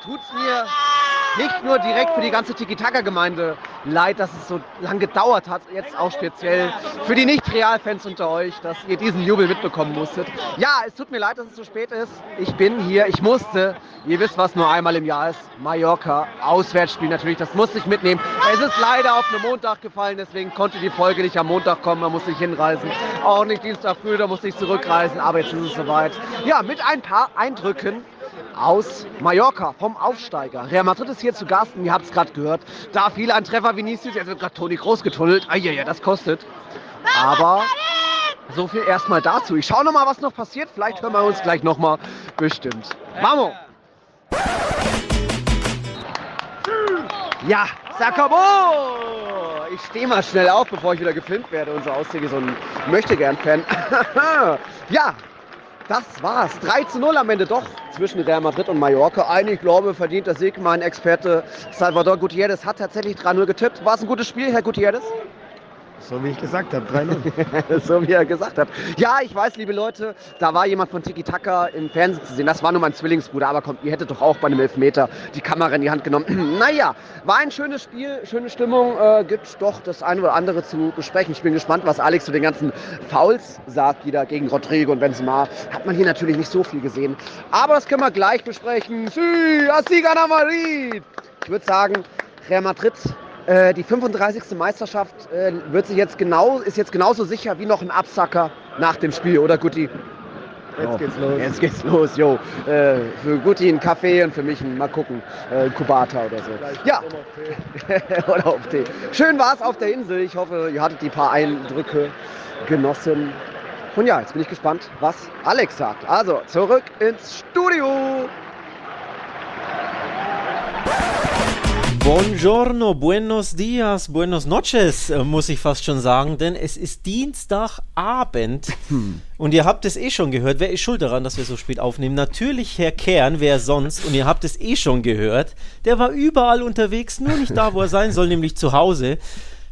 Dann tut's mir nicht nur direkt für die ganze Tiki-Taka-Gemeinde leid, dass es so lange gedauert hat, jetzt auch speziell für die Nicht-Real-Fans unter euch, dass ihr diesen Jubel mitbekommen musstet. Ja, es tut mir leid, dass es so spät ist. Ich bin hier, ich musste, ihr wisst, was nur einmal im Jahr ist, Mallorca, Auswärtsspiel natürlich, das musste ich mitnehmen. Es ist leider auf einen Montag gefallen, deswegen konnte die Folge nicht am Montag kommen, da musste ich hinreisen. Auch nicht Dienstag früh, da musste ich zurückreisen, aber jetzt ist es soweit. Ja, mit ein paar Eindrücken aus Mallorca vom Aufsteiger. Real Madrid ist hier zu Gast und ihr habt es gerade gehört. Da fiel ein Treffer Vinicius, jetzt wird gerade Toni groß getunnelt. Eieiei, das kostet. Aber so viel erstmal dazu. Ich schaue nochmal, was noch passiert. Vielleicht hören wir uns gleich nochmal. Bestimmt. Vamos! Ja, Sakabo! Ich stehe mal schnell auf, bevor ich wieder gefilmt werde. Unser Auszieher so ein Möchtegern-Fan. ja, das war's. 3 zu 0 am Ende doch zwischen Real Madrid und Mallorca. Eigentlich glaube verdient der Sieg. Mein Experte Salvador Gutierrez hat tatsächlich 3-0 getippt. War es ein gutes Spiel, Herr Gutierrez? So wie ich gesagt habe, 3-0. so wie er gesagt hat. Ja, ich weiß, liebe Leute, da war jemand von Tiki Taka im Fernsehen zu sehen. Das war nur mein Zwillingsbruder, aber kommt, ihr hättet doch auch bei einem Elfmeter die Kamera in die Hand genommen. naja, war ein schönes Spiel, schöne Stimmung. Äh, gibt doch das eine oder andere zu besprechen. Ich bin gespannt, was Alex zu den ganzen Fouls sagt, wieder gegen Rodrigo und Benzema. Hat man hier natürlich nicht so viel gesehen. Aber das können wir gleich besprechen. Sí, Madrid. Ich würde sagen, Real Madrid äh, die 35. Meisterschaft äh, wird sich jetzt genau, ist jetzt genauso sicher wie noch ein Absacker nach dem Spiel, oder Guti? Jetzt geht's los. Jetzt geht's los, jo. Äh, für Guti ein Kaffee und für mich ein, mal gucken, äh, ein Kubata oder so. Ja, oder auf Tee. Schön war es auf der Insel. Ich hoffe, ihr hattet die paar Eindrücke genossen. Und ja, jetzt bin ich gespannt, was Alex sagt. Also, zurück ins Studio. Buongiorno, buenos dias, buenos noches, äh, muss ich fast schon sagen, denn es ist Dienstagabend Hm. und ihr habt es eh schon gehört. Wer ist schuld daran, dass wir so spät aufnehmen? Natürlich Herr Kern, wer sonst? Und ihr habt es eh schon gehört. Der war überall unterwegs, nur nicht da, wo er sein soll, nämlich zu Hause.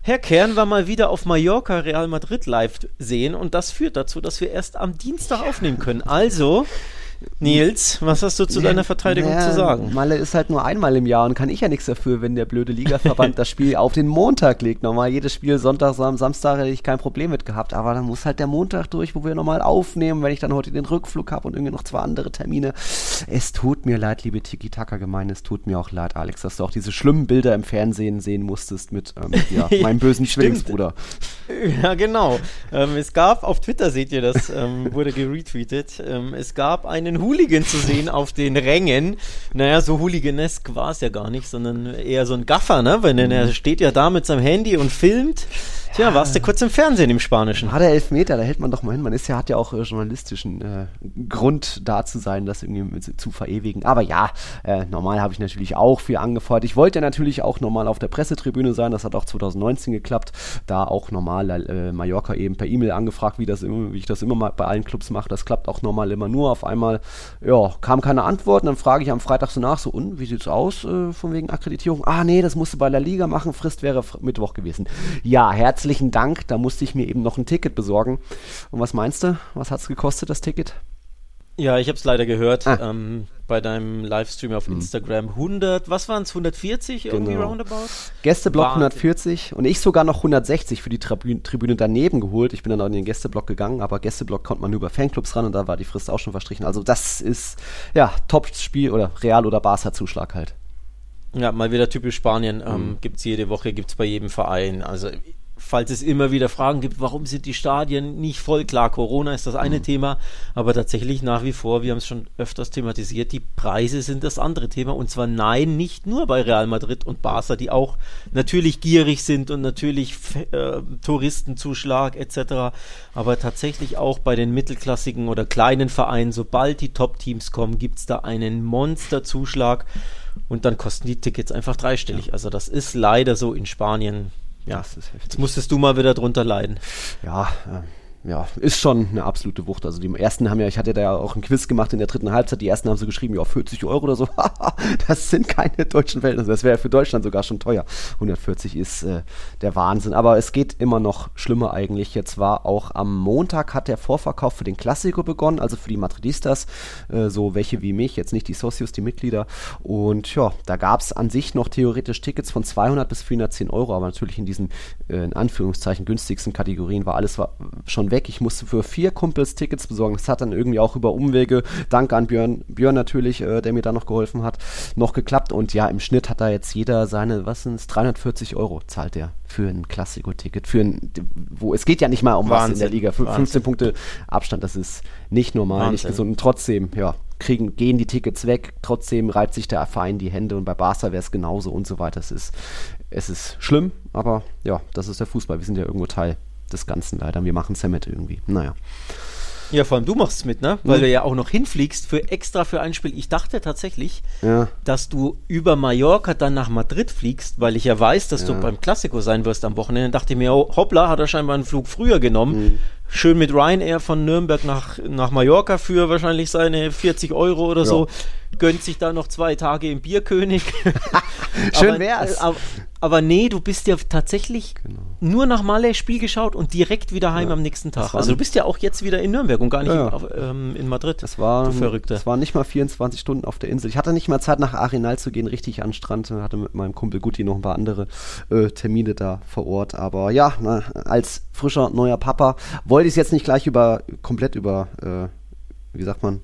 Herr Kern war mal wieder auf Mallorca Real Madrid live sehen und das führt dazu, dass wir erst am Dienstag aufnehmen können. Also, Nils, was hast du zu deiner Verteidigung Naja, zu sagen? Malle ist halt nur einmal im Jahr und kann ich ja nichts dafür, wenn der blöde Ligaverband das Spiel auf den Montag legt. Normal jedes Spiel Sonntag, Sam Samstag hätte ich kein Problem mit gehabt, aber dann muss halt der Montag durch, wo wir normal aufnehmen, wenn ich dann heute den Rückflug habe und irgendwie noch zwei andere Termine. Es tut mir leid, liebe Tiki-Taka-Gemeinde, es tut mir auch leid, Alex, dass du auch diese schlimmen Bilder im Fernsehen sehen musstest mit ähm, ja, meinem bösen Stimmt. Zwillingsbruder. Ja, genau. Ähm, es gab, auf Twitter seht ihr das, ähm, wurde geretweetet, ähm, es gab einen Hooligan zu sehen auf den Rängen. Naja, so hooliganesk war es ja gar nicht, sondern eher so ein Gaffer, ne? Wenn Mhm. er steht ja da mit seinem Handy und filmt. Tja, warst du kurz im Fernsehen im Spanischen. War der Elfmeter, da hält man doch mal hin. Man ist ja, hat ja auch äh, journalistischen äh, Grund da zu sein, das irgendwie zu verewigen. Aber ja, äh, normal habe ich natürlich auch viel angefeuert. Ich wollte ja natürlich auch normal auf der Pressetribüne sein. Das hat auch 2019 geklappt. Da auch normal äh, Mallorca eben per E-Mail angefragt, wie, das immer, wie ich das immer mal bei allen Clubs mache. Das klappt auch normal immer nur. Auf einmal ja, kam keine Antwort. Und dann frage ich am Freitag so nach, so, und wie sieht's aus äh, von wegen Akkreditierung? Ah, nee, das musste bei der Liga machen. Frist wäre Mittwoch gewesen. Ja, herzlichen Dank. Da musste ich mir eben noch ein Ticket besorgen. Und was meinst du? Was hat's gekostet, das Ticket? Ja, ich habe es leider gehört Ah. ähm, bei deinem Livestream auf Instagram. 100, was waren es, 140 irgendwie Genau. roundabout? Gästeblock Wahnsinn. 140 und ich sogar noch 160 für die Tribüne, Tribüne daneben geholt. Ich bin dann auch in den Gästeblock gegangen, aber Gästeblock konnte man nur über Fanclubs ran und da war die Frist auch schon verstrichen. Also das ist ja Top-Spiel oder Real oder Barca-Zuschlag halt. Ja, mal wieder typisch Spanien. Mhm. Ähm, Gibt es jede Woche, gibt es bei jedem Verein. Also, falls es immer wieder Fragen gibt, warum sind die Stadien nicht voll? Klar, Corona ist das Mhm. eine Thema, aber tatsächlich nach wie vor, wir haben es schon öfters thematisiert, die Preise sind das andere Thema. Und zwar nein, nicht nur bei Real Madrid und Barca, die auch natürlich gierig sind und natürlich äh, Touristenzuschlag etc., aber tatsächlich auch bei den mittelklassigen oder kleinen Vereinen, sobald die Top-Teams kommen, gibt es da einen Monsterzuschlag. Und dann kosten die Tickets einfach dreistellig. Also das ist leider so in Spanien. Ja, Das ist heftig. jetzt musstest du mal wieder drunter leiden. Ja, äh, ja, ist schon eine absolute Wucht. Also die ersten haben ja, ich hatte da ja auch ein Quiz gemacht in der dritten Halbzeit, die ersten haben so geschrieben, ja, 40 Euro oder so. das sind keine deutschen Verhältnisse. Das wäre für Deutschland sogar schon teuer. 140 ist äh, der Wahnsinn. Aber es geht immer noch schlimmer eigentlich. Jetzt war auch am Montag hat der Vorverkauf für den Klassiker begonnen, also für die Madridistas, äh, so welche wie mich, jetzt nicht die Socios, die Mitglieder. Und ja, da gab es an sich noch theoretisch Tickets von 200 bis 410 Euro, aber natürlich in diesen, äh, in Anführungszeichen, günstigsten Kategorien war alles war schon weg. Ich musste für vier Kumpels Tickets besorgen. Das hat dann irgendwie auch über Umwege, danke an Björn, Björn natürlich, äh, der mir da noch geholfen hat, noch geklappt. Und ja, im Schnitt hat da jetzt jeder seine, was sind es, 340 Euro zahlt der für ein Klassiko-Ticket. Für ein, wo, es geht ja nicht mal um Wahnsinn, was in der Liga. Für 15 Punkte Abstand, das ist nicht normal, Wahnsinn. nicht gesund. Und trotzdem, ja, kriegen, gehen die Tickets weg, trotzdem reibt sich der Verein die Hände und bei Barca wäre es genauso und so weiter. Es ist, es ist schlimm, aber ja, das ist der Fußball. Wir sind ja irgendwo Teil des Ganzen leider. Wir machen es ja mit irgendwie. Naja. Ja, vor allem du machst es mit, ne? Weil mhm. du ja auch noch hinfliegst für extra für ein Spiel. Ich dachte tatsächlich, ja. dass du über Mallorca dann nach Madrid fliegst, weil ich ja weiß, dass ja. du beim Klassiko sein wirst am Wochenende. Dann dachte ich mir, oh, hoppla, hat er scheinbar einen Flug früher genommen. Mhm schön mit Ryanair von Nürnberg nach, nach Mallorca für wahrscheinlich seine 40 Euro oder ja. so. Gönnt sich da noch zwei Tage im Bierkönig. schön aber, wär's. Aber, aber, nee, du bist ja tatsächlich genau. nur nach Malle Spiel geschaut und direkt wieder heim ja. am nächsten Tag. Also du bist ja auch jetzt wieder in Nürnberg und gar nicht ja. in, ähm, in, Madrid. Das war, du Verrückte. Das waren nicht mal 24 Stunden auf der Insel. Ich hatte nicht mal Zeit nach Arenal zu gehen, richtig an Strand. Hatte mit meinem Kumpel Guti noch ein paar andere äh, Termine da vor Ort. Aber ja, na, als frischer neuer Papa wollte wollte ich es jetzt nicht gleich über komplett über, äh, wie sagt man,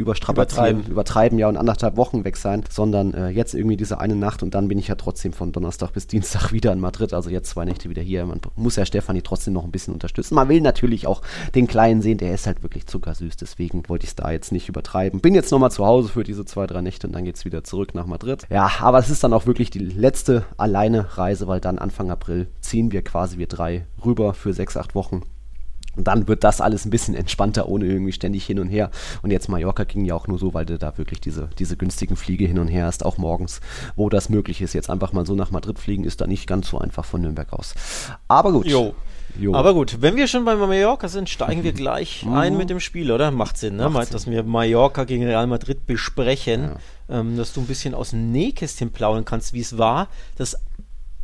überstrapazieren, übertreiben. übertreiben, ja, und anderthalb Wochen weg sein, sondern äh, jetzt irgendwie diese eine Nacht und dann bin ich ja trotzdem von Donnerstag bis Dienstag wieder in Madrid, also jetzt zwei Nächte wieder hier. Man muss ja Stefanie trotzdem noch ein bisschen unterstützen. Man will natürlich auch den Kleinen sehen, der ist halt wirklich zuckersüß, deswegen wollte ich es da jetzt nicht übertreiben. Bin jetzt nochmal zu Hause für diese zwei, drei Nächte und dann geht es wieder zurück nach Madrid. Ja, aber es ist dann auch wirklich die letzte alleine Reise, weil dann Anfang April ziehen wir quasi wir drei rüber für sechs, acht Wochen und dann wird das alles ein bisschen entspannter, ohne irgendwie ständig hin und her. Und jetzt Mallorca ging ja auch nur so, weil du da wirklich diese, diese günstigen Fliege hin und her hast, auch morgens, wo das möglich ist. Jetzt einfach mal so nach Madrid fliegen, ist da nicht ganz so einfach von Nürnberg aus. Aber gut. Jo. Jo. Aber gut, wenn wir schon bei Mallorca sind, steigen wir gleich mhm. ein mit dem Spiel, oder? Macht Sinn, ne? Macht Sinn. Dass wir Mallorca gegen Real Madrid besprechen, ja. ähm, dass du ein bisschen aus dem Nähkästchen plaudern kannst, wie es war. Das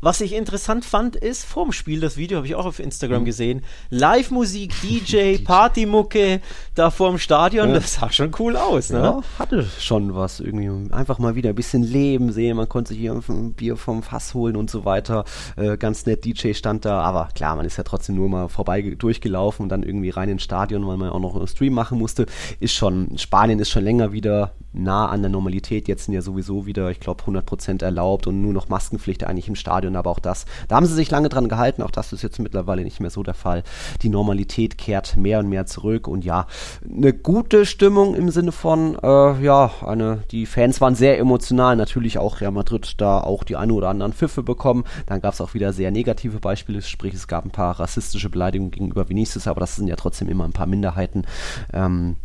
was ich interessant fand, ist vorm Spiel, das Video habe ich auch auf Instagram mhm. gesehen, Live-Musik, DJ, Partymucke da vorm Stadion, ja. das sah schon cool aus, ne? Ja, hatte schon was irgendwie. Einfach mal wieder ein bisschen Leben sehen, man konnte sich hier ein Bier vom Fass holen und so weiter. Äh, ganz nett, DJ stand da, aber klar, man ist ja trotzdem nur mal vorbei durchgelaufen und dann irgendwie rein ins Stadion, weil man auch noch einen Stream machen musste. Ist schon, Spanien ist schon länger wieder nah an der Normalität. Jetzt sind ja sowieso wieder, ich glaube, 100% erlaubt und nur noch Maskenpflicht eigentlich im Stadion. Aber auch das, da haben sie sich lange dran gehalten. Auch das ist jetzt mittlerweile nicht mehr so der Fall. Die Normalität kehrt mehr und mehr zurück. Und ja, eine gute Stimmung im Sinne von, äh, ja, eine, die Fans waren sehr emotional. Natürlich auch Real Madrid da auch die eine oder anderen Pfiffe bekommen. Dann gab es auch wieder sehr negative Beispiele. Sprich, es gab ein paar rassistische Beleidigungen gegenüber Vinicius, aber das sind ja trotzdem immer ein paar Minderheiten. Ähm,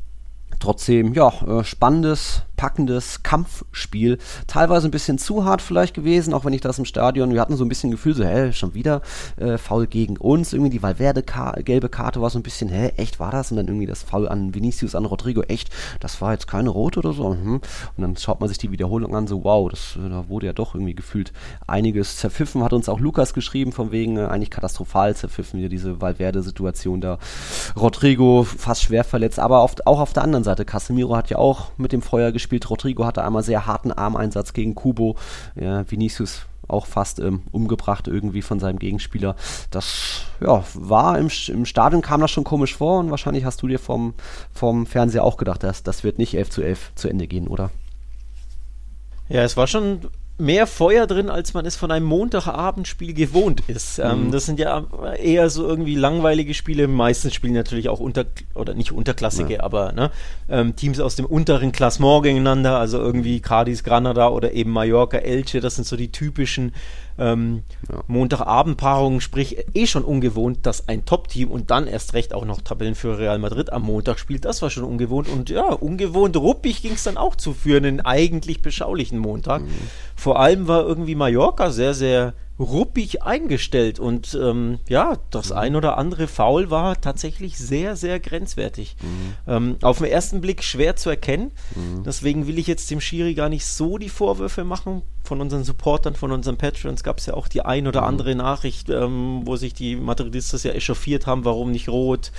trotzdem, ja, äh, spannendes packendes Kampfspiel. Teilweise ein bisschen zu hart vielleicht gewesen, auch wenn ich das im Stadion, wir hatten so ein bisschen Gefühl, so, hä, schon wieder äh, Foul gegen uns. Irgendwie die Valverde -Ka Karte war so ein bisschen, hä, echt war das? Und dann irgendwie das Foul an Vinicius, an Rodrigo, echt, das war jetzt keine rote oder so. Mhm. Und dann schaut man sich die Wiederholung an, so, wow, das, äh, da wurde ja doch irgendwie gefühlt einiges zerpfiffen. Hat uns auch Lukas geschrieben, von wegen äh, eigentlich katastrophal zerpfiffen, wieder diese Valverde-Situation da. Rodrigo fast schwer verletzt, aber auf, auch auf der anderen Seite, Casemiro hat ja auch mit dem Feuer gespielt gespielt. Rodrigo hatte einmal sehr harten Armeinsatz gegen Kubo. Ja, Vinicius auch fast ähm, umgebracht irgendwie von seinem Gegenspieler. Das ja, war im, im Stadion kam das schon komisch vor und wahrscheinlich hast du dir vom, vom Fernseher auch gedacht, dass das wird nicht 11 zu 11 zu Ende gehen, oder? Ja, es war schon mehr Feuer drin, als man es von einem Montagabendspiel gewohnt ist. Ähm, mhm. Das sind ja eher so irgendwie langweilige Spiele. Meistens spielen natürlich auch unter oder nicht unterklassige, ja. aber ne, ähm, Teams aus dem unteren Klassement gegeneinander, also irgendwie Cadiz, Granada oder eben Mallorca, Elche. Das sind so die typischen ähm, ja. Montagabendpaarungen, sprich eh schon ungewohnt, dass ein Top-Team und dann erst recht auch noch Tabellenführer Real Madrid am Montag spielt. Das war schon ungewohnt und ja, ungewohnt ruppig ging es dann auch zu für einen eigentlich beschaulichen Montag. Mhm. Vor allem war irgendwie Mallorca sehr, sehr ruppig eingestellt und ähm, ja, das Mhm. ein oder andere Foul war tatsächlich sehr, sehr grenzwertig. Mhm. Ähm, auf den ersten Blick schwer zu erkennen, deswegen will ich jetzt dem Schiri gar nicht so die Vorwürfe machen. Von unseren Supportern, von unseren Patrons gab es ja auch die ein Mhm. oder andere Nachricht, ähm, wo sich die Madridistas ja echauffiert haben, warum nicht rot,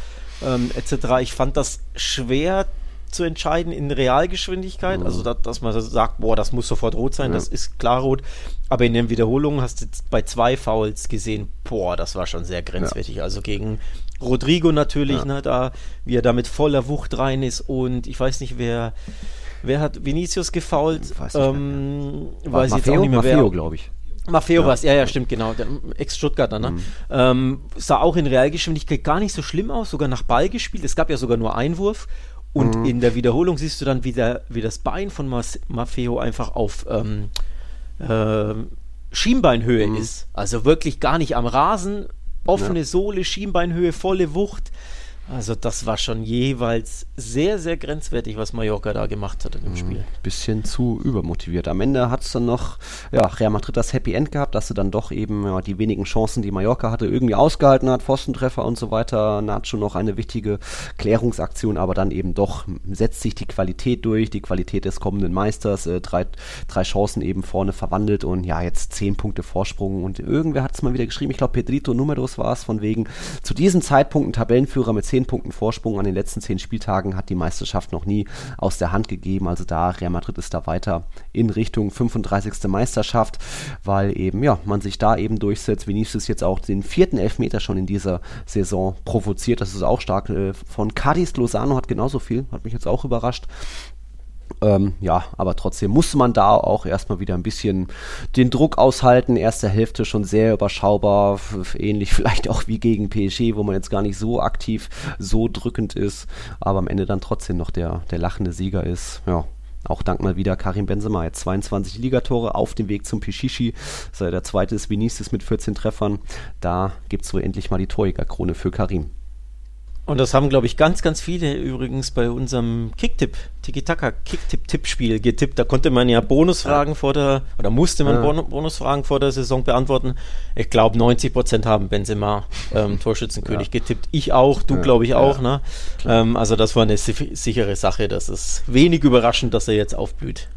ähm, etc. Ich fand das schwer zu entscheiden in Realgeschwindigkeit, also da, dass man sagt, boah, das muss sofort rot sein, Mhm. Ja. das ist klar rot, aber in den Wiederholungen hast du bei zwei Fouls gesehen, boah, das war schon sehr grenzwertig, also gegen Rodrigo natürlich, Ja. ne, da, wie er da mit voller Wucht rein ist und ich weiß nicht, wer, wer hat Vinicius gefault, Weiß ähm, weiß jetzt Maffeo, auch nicht mehr, Maffeo wer, glaube ich. Maffeo Ja. war es, ja, ja, stimmt, genau. Der Ex-Stuttgarter, ne? Ähm, sah auch in Realgeschwindigkeit gar nicht so schlimm aus, sogar nach Ball gespielt. Es gab ja sogar nur Einwurf. Und in der Wiederholung siehst du dann, wie, der, wie das Bein von Mas Maffeo einfach auf ähm, ähm, Schienbeinhöhe ist. Also wirklich gar nicht am Rasen. Offene Sohle, Schienbeinhöhe, volle Wucht. Also das war schon jeweils sehr, sehr grenzwertig, was Mallorca da gemacht hat in dem Spiel. bisschen zu übermotiviert. Am Ende hat es dann noch, ja, Real Madrid das Happy End gehabt, dass sie dann doch eben ja, die wenigen Chancen, die Mallorca hatte, irgendwie ausgehalten hat, Pfostentreffer und so weiter. Nacho noch eine wichtige Klärungsaktion, aber dann eben doch setzt sich die Qualität durch, die Qualität des kommenden Meisters, äh, drei, drei Chancen eben vorne verwandelt und ja, jetzt zehn Punkte Vorsprung und irgendwer hat es mal wieder geschrieben, ich glaube Pedrito Numeros war es, von wegen zu diesem Zeitpunkt ein Tabellenführer mit zehn Punkten Vorsprung an den letzten zehn Spieltagen hat die Meisterschaft noch nie aus der Hand gegeben. Also da, Real Madrid ist da weiter in Richtung 35. Meisterschaft, weil eben, ja, man sich da eben durchsetzt. Vinicius jetzt auch den vierten Elfmeter schon in dieser Saison provoziert. Das ist auch stark. Äh, Von Cadiz Lozano hat genauso viel, hat mich jetzt auch überrascht. Ähm, ja, aber trotzdem musste man da auch erstmal wieder ein bisschen den Druck aushalten. Erste Hälfte schon sehr überschaubar, ähnlich vielleicht auch wie gegen PSG, wo man jetzt gar nicht so aktiv, so drückend ist, aber am Ende dann trotzdem noch der, der lachende Sieger ist. Ja. Auch dank mal wieder Karim Benzema, jetzt 22 Ligatore auf dem Weg zum Pichichi. Der zweite ist Vinicius mit 14 Treffern. Da gibt es wohl endlich mal die Torjägerkrone für Karim. Und das haben, glaube ich, ganz, ganz viele übrigens bei unserem Kicktipp, Tiki-Taka Kicktipp-Tippspiel getippt. Da konnte man ja Bonusfragen vor der, oder musste man Ja. Bon Bonusfragen vor der Saison beantworten. Ich glaube, 90 Prozent haben Benzema ähm, Torschützenkönig getippt. Ich auch, du Ja, glaube ich ja, auch. Ne? Ähm, also das war eine si- sichere Sache. Das ist wenig überraschend, dass er jetzt aufblüht.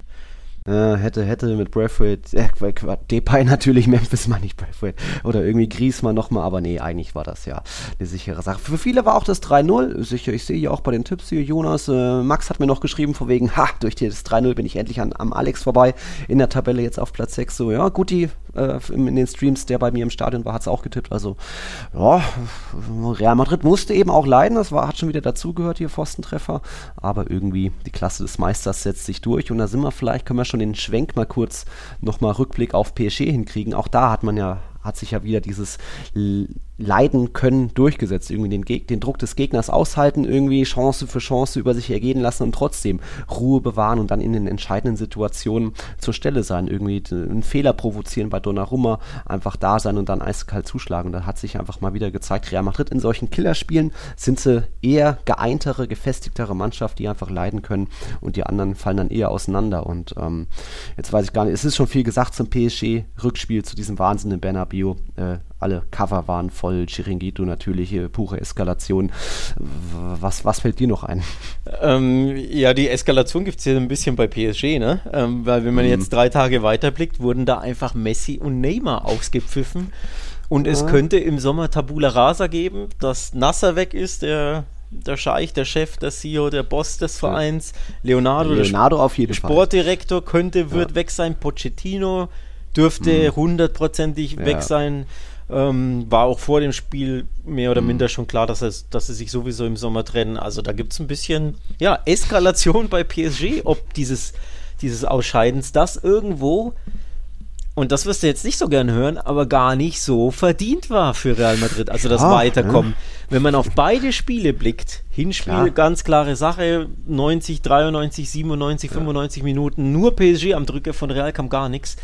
Äh, hätte, hätte mit Braithwaite, äh, Depay natürlich, Memphis mal nicht Braithwaite. Oder irgendwie Griezmann nochmal, aber nee, eigentlich war das ja eine sichere Sache. Für viele war auch das 3-0 sicher. Ich sehe hier auch bei den Tipps hier, Jonas, äh, Max hat mir noch geschrieben, von wegen, ha, durch das 3-0 bin ich endlich an, am Alex vorbei. In der Tabelle jetzt auf Platz 6. So, ja, Guti äh, in in den Streams, der bei mir im Stadion war, hat es auch getippt. Also, ja, Real Madrid musste eben auch leiden. Das war, hat schon wieder dazugehört, hier Pfostentreffer. Aber irgendwie die Klasse des Meisters setzt sich durch. Und da sind wir vielleicht, können wir schon den Schwenk mal kurz nochmal Rückblick auf PSG hinkriegen. Auch da hat man ja, hat sich ja wieder dieses Leiden können durchgesetzt. Irgendwie den, Geg den Druck des Gegners aushalten, irgendwie Chance für Chance über sich ergehen lassen und trotzdem Ruhe bewahren und dann in den entscheidenden Situationen zur Stelle sein. Irgendwie einen Fehler provozieren bei Donnarumma, einfach da sein und dann eiskalt zuschlagen. Da hat sich einfach mal wieder gezeigt, Real Madrid in solchen Killerspielen sind sie eher geeintere, gefestigtere Mannschaft, die einfach leiden können und die anderen fallen dann eher auseinander. Und ähm, jetzt weiß ich gar nicht, es ist schon viel gesagt zum PSG-Rückspiel, zu diesem Wahnsinn in Bernabeu. Äh, alle Cover waren voll, Chiringuito natürlich, pure Eskalation. Was, was fällt dir noch ein? Ähm, ja, die Eskalation gibt es ja ein bisschen bei PSG, ne? Ähm, weil wenn man jetzt drei Tage weiterblickt, wurden da einfach Messi und Neymar ausgepfiffen. Und es könnte im Sommer Tabula Rasa geben, dass Nasser weg ist, der, der Scheich, der Chef, der CEO, der Boss des Vereins. Leonardo, der Leonardo auf jeden Fall. Sportdirektor könnte, wird weg sein. Pochettino dürfte hundertprozentig Ja. weg sein. Ähm, war auch vor dem Spiel mehr oder minder schon klar, dass, es, dass sie sich sowieso im Sommer trennen. Also da gibt es ein bisschen ja, Eskalation bei PSG, ob dieses, dieses Ausscheidens das irgendwo, und das wirst du jetzt nicht so gern hören, aber gar nicht so verdient war für Real Madrid. Also das Ja, Weiterkommen. Wenn man auf beide Spiele blickt, Hinspiel, Klar. ganz klare Sache, 90, 93, 97, 95 Minuten, nur PSG am Drücker, von Real kam gar nichts.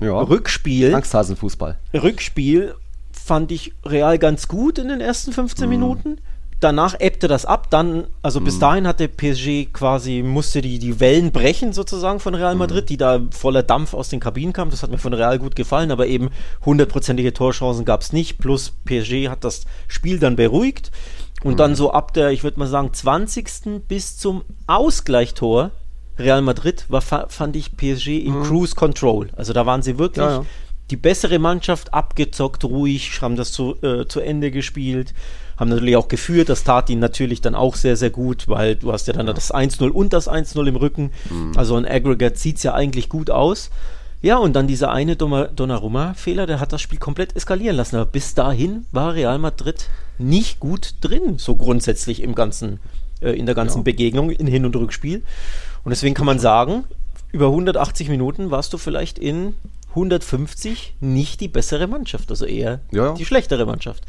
Ja. Rückspiel, Angsthasenfußball. Rückspiel fand ich Real ganz gut in den ersten 15 Minuten. danach ebbte das ab. Dann, also bis dahin hatte PSG quasi, musste die, die Wellen brechen sozusagen von Real Madrid, die da voller Dampf aus den Kabinen kamen. Das hat mir von Real gut gefallen, aber eben hundertprozentige Torchancen gab es nicht. Plus PSG hat das Spiel dann beruhigt. Und dann so ab der, ich würde mal sagen, 20. bis zum Ausgleichstor Real Madrid war, fa- fand ich PSG in Cruise Control. Also da waren sie wirklich Ja, ja. die bessere Mannschaft abgezockt, ruhig, haben das zu, äh, zu Ende gespielt, haben natürlich auch geführt. Das tat ihnen natürlich dann auch sehr, sehr gut, weil du hast ja dann das 1-0 und das 1-0 im Rücken. Also ein Aggregate sieht es ja eigentlich gut aus. Ja, und dann dieser eine Donnarumma-Fehler, der hat das Spiel komplett eskalieren lassen. Aber bis dahin war Real Madrid nicht gut drin, so grundsätzlich im ganzen, äh, in der ganzen Begegnung, in Hin- und Rückspiel. Und deswegen kann man sagen, über 180 Minuten warst du vielleicht in 150 nicht die bessere Mannschaft, also eher Ja. die schlechtere Mannschaft.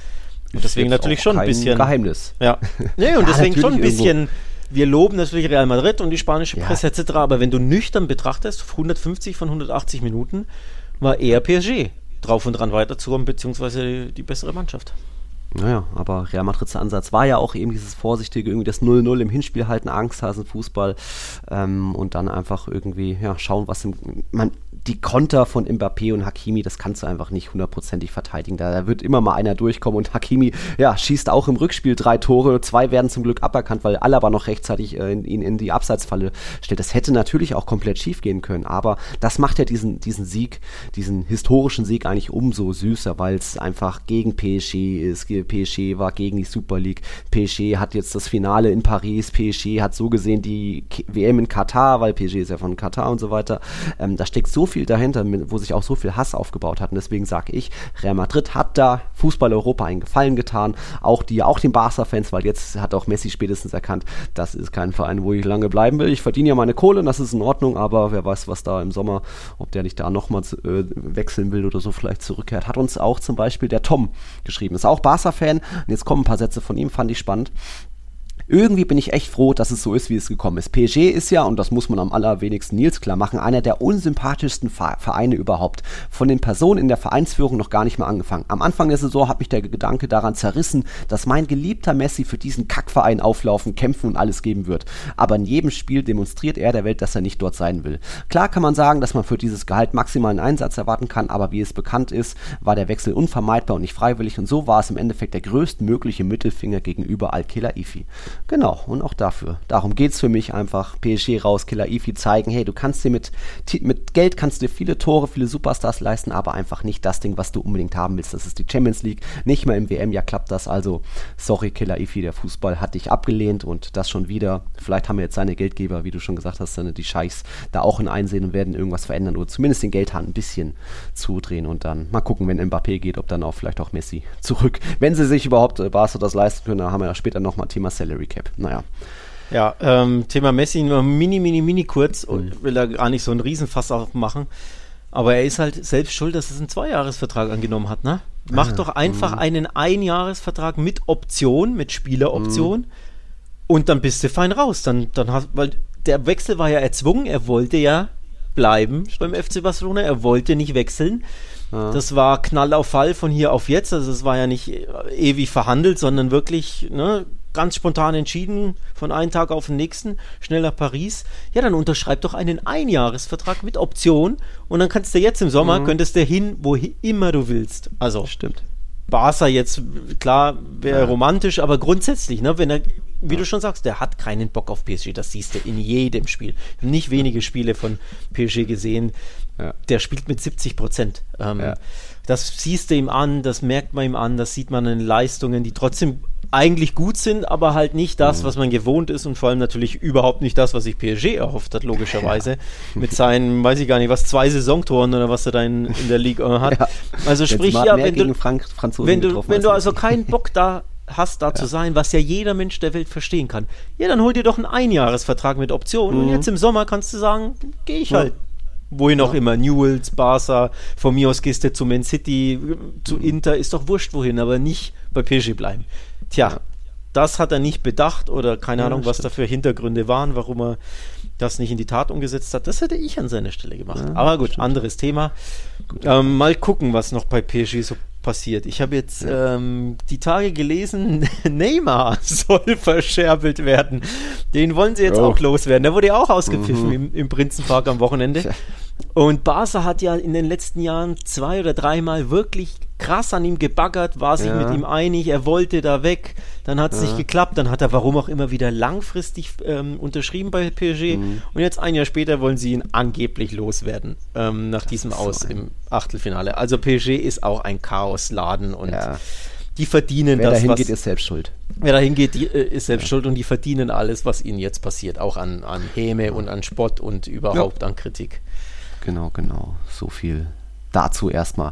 Und deswegen natürlich schon ein bisschen. Geheimnis. Ja. Nee, und Ja, deswegen schon ein bisschen. Wir loben natürlich Real Madrid und die spanische Ja. Presse etc., aber wenn du nüchtern betrachtest, 150 von 180 Minuten war eher PSG drauf und dran weiterzukommen, beziehungsweise die bessere Mannschaft. Naja, aber Real Madrids Ansatz war ja auch eben dieses vorsichtige, irgendwie das 0-0 im Hinspiel halten, Angsthasenfußball ähm, und dann einfach irgendwie ja, schauen, was im, man, die Konter von Mbappé und Hakimi, das kannst du einfach nicht hundertprozentig verteidigen. Da, da wird immer mal einer durchkommen und Hakimi, ja, schießt auch im Rückspiel drei Tore, zwei werden zum Glück aberkannt, weil Alaba noch rechtzeitig äh, ihn in, in die Abseitsfalle stellt. Das hätte natürlich auch komplett schief gehen können, aber das macht ja diesen, diesen Sieg, diesen historischen Sieg eigentlich umso süßer, weil es einfach gegen PSG ist. PSG war gegen die Super League. PSG hat jetzt das Finale in Paris. PSG hat so gesehen die WM in Katar, weil PSG ist ja von Katar und so weiter. Ähm, da steckt so viel dahinter, mit- wo sich auch so viel Hass aufgebaut hat. Und deswegen sage ich, Real Madrid hat da Fußball Europa einen Gefallen getan. Auch die, auch den Barca-Fans, weil jetzt hat auch Messi spätestens erkannt, das ist kein Verein, wo ich lange bleiben will. Ich verdiene ja meine Kohle das ist in Ordnung, aber wer weiß, was da im Sommer, ob der nicht da nochmal äh, wechseln will oder so vielleicht zurückkehrt. Hat uns auch zum Beispiel der Tom geschrieben. Ist auch Barca-Fan. Und jetzt kommen ein paar Sätze von ihm, fand ich spannend. Irgendwie bin ich echt froh, dass es so ist, wie es gekommen ist. PSG ist ja, und das muss man am allerwenigsten Nils klar machen, einer der unsympathischsten Vereine überhaupt. Von den Personen in der Vereinsführung noch gar nicht mal angefangen. Am Anfang der Saison hat mich der Gedanke daran zerrissen, dass mein geliebter Messi für diesen Kackverein auflaufen, kämpfen und alles geben wird. Aber in jedem Spiel demonstriert er der Welt, dass er nicht dort sein will. Klar kann man sagen, dass man für dieses Gehalt maximalen Einsatz erwarten kann, aber wie es bekannt ist, war der Wechsel unvermeidbar und nicht freiwillig und so war es im Endeffekt der größtmögliche Mittelfinger gegenüber Al-Khelaifi. Genau, und auch dafür. Darum geht es für mich einfach. PSG raus, Khelaifi zeigen, hey, du kannst dir mit, mit Geld kannst dir viele Tore, viele Superstars leisten, aber einfach nicht das Ding, was du unbedingt haben willst. Das ist die Champions League, nicht mal im WM, ja klappt das. Also, sorry, Khelaifi, der Fußball hat dich abgelehnt und das schon wieder. Vielleicht haben wir jetzt seine Geldgeber, wie du schon gesagt hast, seine, die Scheichs, da auch ein Einsehen und werden irgendwas verändern oder zumindest den Geldhahn ein bisschen zudrehen und dann mal gucken, wenn Mbappé geht, ob dann auch vielleicht auch Messi zurück. Wenn sie sich überhaupt äh, Barca das leisten können, dann haben wir ja später nochmal Thema Salary Cap. Naja. Ja, ähm, Thema Messi nur mini, mini, mini kurz und will da gar nicht so einen Riesenfass aufmachen. Aber er ist halt selbst schuld, dass es einen Zweijahresvertrag angenommen hat, ne? Mach doch einfach einen Einjahresvertrag mit Option, mit Spieleroption und dann bist du fein raus. Dann, dann hast, weil der Wechsel war ja erzwungen, er wollte ja bleiben beim FC Barcelona, er wollte nicht wechseln. Das war Knall auf Fall von hier auf jetzt. Also es war ja nicht ewig verhandelt, sondern wirklich ne, ganz spontan entschieden von einem Tag auf den nächsten, schnell nach Paris. Ja, dann unterschreib doch einen Einjahresvertrag mit Option und dann kannst du jetzt im Sommer, könntest du hin, wo immer du willst. Also Stimmt. Barca jetzt, klar, wäre romantisch, aber grundsätzlich, ne, wenn er, wie du schon sagst, der hat keinen Bock auf PSG, das siehst du in jedem Spiel. Ich habe nicht wenige Spiele von PSG gesehen, Ja. der spielt mit 70 Prozent. Ähm, Ja. Das siehst du ihm an, das merkt man ihm an, das sieht man in Leistungen, die trotzdem eigentlich gut sind, aber halt nicht das, was man gewohnt ist und vor allem natürlich überhaupt nicht das, was sich PSG erhofft hat, logischerweise. Mit seinen, weiß ich gar nicht, was, zwei Saisontoren oder was er da in, in der Liga hat. Ja. Also sprich, ja, wenn du, Frank wenn du, wenn du also keinen Bock da hast, da zu sein, was ja jeder Mensch der Welt verstehen kann, ja, dann hol dir doch einen Einjahresvertrag mit Option und jetzt im Sommer kannst du sagen, gehe ich Mhm. Ja. halt. Wohin auch immer, Newells, Barca, von mir aus gehst du zu Man City, zu Inter, ist doch wurscht wohin, aber nicht bei PSG bleiben. Tja, Ja. das hat er nicht bedacht oder keine Ja, Ahnung, was stimmt. da für Hintergründe waren, warum er das nicht in die Tat umgesetzt hat. Das hätte ich an seiner Stelle gemacht. Aber gut, anderes Thema. Ähm, mal gucken, was noch bei PSG so passiert. Ich habe jetzt ähm, die Tage gelesen, Neymar soll verscherbelt werden. Den wollen sie jetzt Oh. auch loswerden. Der wurde ja auch ausgepfiffen Mhm. im, im Prinzenpark am Wochenende. Und Barca hat ja in den letzten Jahren zwei oder dreimal wirklich krass an ihm gebaggert, war sich Ja. mit ihm einig, er wollte da weg, dann hat es nicht geklappt, dann hat er warum auch immer wieder langfristig ähm, unterschrieben bei PSG Mhm. und jetzt ein Jahr später wollen sie ihn angeblich loswerden ähm, nach diesem ist so Aus im Achtelfinale. Also PSG ist auch ein Chaosladen und Ja. die verdienen Wer das, dahin was, geht, ist selbst schuld. wer dahin geht, die, äh, ist selbst schuld und die verdienen alles, was ihnen jetzt passiert, auch an, an Häme und an Spott und überhaupt an Kritik. Genau, genau. So viel dazu erstmal.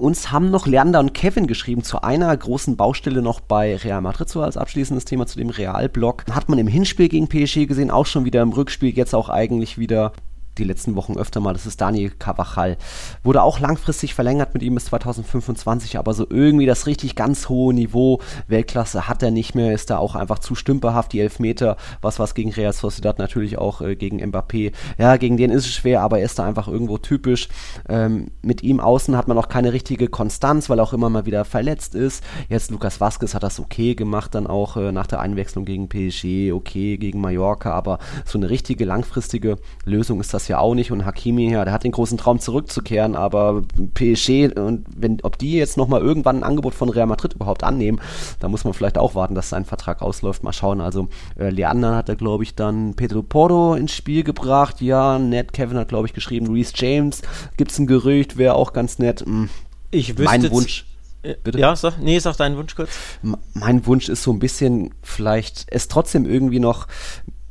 Uns haben noch Leander und Kevin geschrieben zu einer großen Baustelle noch bei Real Madrid, so als abschließendes Thema zu dem Real-Block. Hat man im Hinspiel gegen PSG gesehen, auch schon wieder im Rückspiel, jetzt auch eigentlich wieder die letzten Wochen öfter mal, das ist Daniel Carvajal. Wurde auch langfristig verlängert mit ihm bis 2025, aber so irgendwie das richtig ganz hohe Niveau, Weltklasse hat er nicht mehr, ist da auch einfach zu stümperhaft, die Elfmeter, was was gegen Real Sociedad, natürlich auch äh, gegen Mbappé. Ja, gegen den ist es schwer, aber er ist da einfach irgendwo typisch. Ähm, mit ihm außen hat man auch keine richtige Konstanz, weil er auch immer mal wieder verletzt ist. Jetzt Lukas Vazquez hat das okay gemacht, dann auch äh, nach der Einwechslung gegen PSG, okay gegen Mallorca, aber so eine richtige langfristige Lösung ist das ja auch nicht. Und Hakimi, ja, der hat den großen Traum zurückzukehren, aber PSG und wenn, ob die jetzt nochmal irgendwann ein Angebot von Real Madrid überhaupt annehmen, da muss man vielleicht auch warten, dass sein Vertrag ausläuft. Mal schauen. Also äh, Leander hat da, glaube ich, dann Pedro Porro ins Spiel gebracht. Ja, nett. Kevin hat, glaube ich, geschrieben, Reese James. Gibt es ein Gerücht, wäre auch ganz nett. Hm. Ich wüsste Mein Wunsch. Äh, Bitte? Ja, sag, nee, sag deinen Wunsch kurz. M- mein Wunsch ist so ein bisschen vielleicht es trotzdem irgendwie noch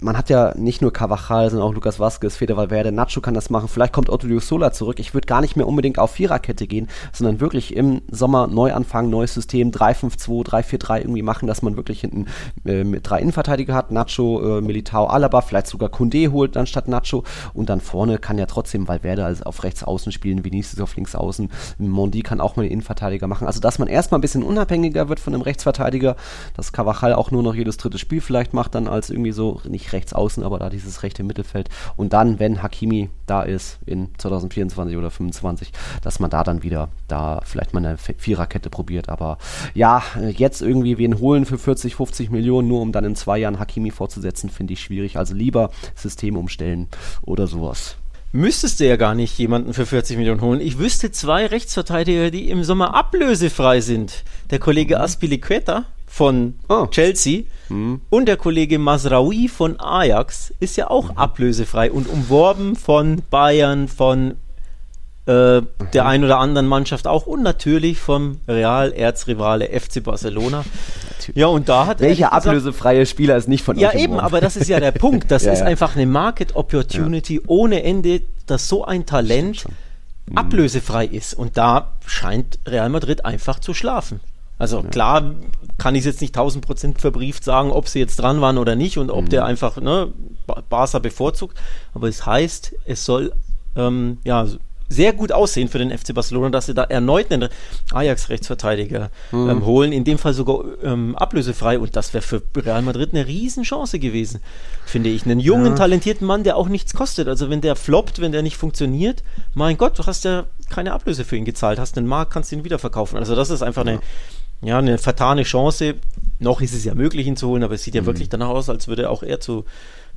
man hat ja nicht nur Cavachal, sondern auch Lukas Vazquez, Fede Valverde, Nacho kann das machen. Vielleicht kommt Otto Sola zurück. Ich würde gar nicht mehr unbedingt auf Viererkette gehen, sondern wirklich im Sommer neu anfangen, neues System, 3-5-2, 3-4-3 irgendwie machen, dass man wirklich hinten äh, mit drei Innenverteidiger hat. Nacho, äh, Militao, Alaba, vielleicht sogar Kunde holt anstatt Nacho. Und dann vorne kann ja trotzdem Valverde also auf rechts außen spielen, Vinicius auf links außen. Mondi kann auch mal den Innenverteidiger machen. Also, dass man erstmal ein bisschen unabhängiger wird von einem Rechtsverteidiger, dass Cavachal auch nur noch jedes dritte Spiel vielleicht macht, dann als irgendwie so, nicht rechts außen, aber da dieses rechte Mittelfeld. Und dann, wenn Hakimi da ist in 2024 oder 2025, dass man da dann wieder da vielleicht mal eine Viererkette probiert. Aber ja, äh, jetzt irgendwie wen holen für 40, 50 Millionen, nur um dann in zwei Jahren Hakimi fortzusetzen, finde ich schwierig. Also lieber System umstellen oder sowas. Müsstest du ja gar nicht jemanden für 40 Millionen holen. Ich wüsste zwei Rechtsverteidiger, die im Sommer ablösefrei sind. Der Kollege Aspilicueta von Oh. Chelsea und der Kollege Masraoui von Ajax ist ja auch ablösefrei und umworben von Bayern, von äh, der ein oder anderen Mannschaft auch und natürlich vom Real Erzrivale FC Barcelona. Ja, und da hat Welcher ablösefreie Spieler ist nicht von ja, eben, aber das ist ja der Punkt. Das Ja, ist ja. einfach eine Market Opportunity ohne Ende, dass so ein Talent Mhm. ablösefrei ist. Und da scheint Real Madrid einfach zu schlafen. Also klar kann ich es jetzt nicht 1000 Prozent verbrieft sagen, ob sie jetzt dran waren oder nicht und ob Mhm. der einfach ne, Ba- Barca bevorzugt. Aber es heißt, es soll ähm, ja sehr gut aussehen für den FC Barcelona, dass sie da erneut einen Ajax-Rechtsverteidiger Mhm. ähm, holen, in dem Fall sogar ähm, ablösefrei und das wäre für Real Madrid eine Riesenchance gewesen, finde ich. Einen jungen, talentierten Mann, der auch nichts kostet. Also wenn der floppt, wenn der nicht funktioniert, mein Gott, du hast ja keine Ablöse für ihn gezahlt, hast einen Markt, kannst ihn wieder verkaufen. Also das ist einfach eine, ja, eine vertane Chance. Noch ist es ja möglich, ihn zu holen, aber es Mhm. sieht ja wirklich danach aus, als würde auch er zu,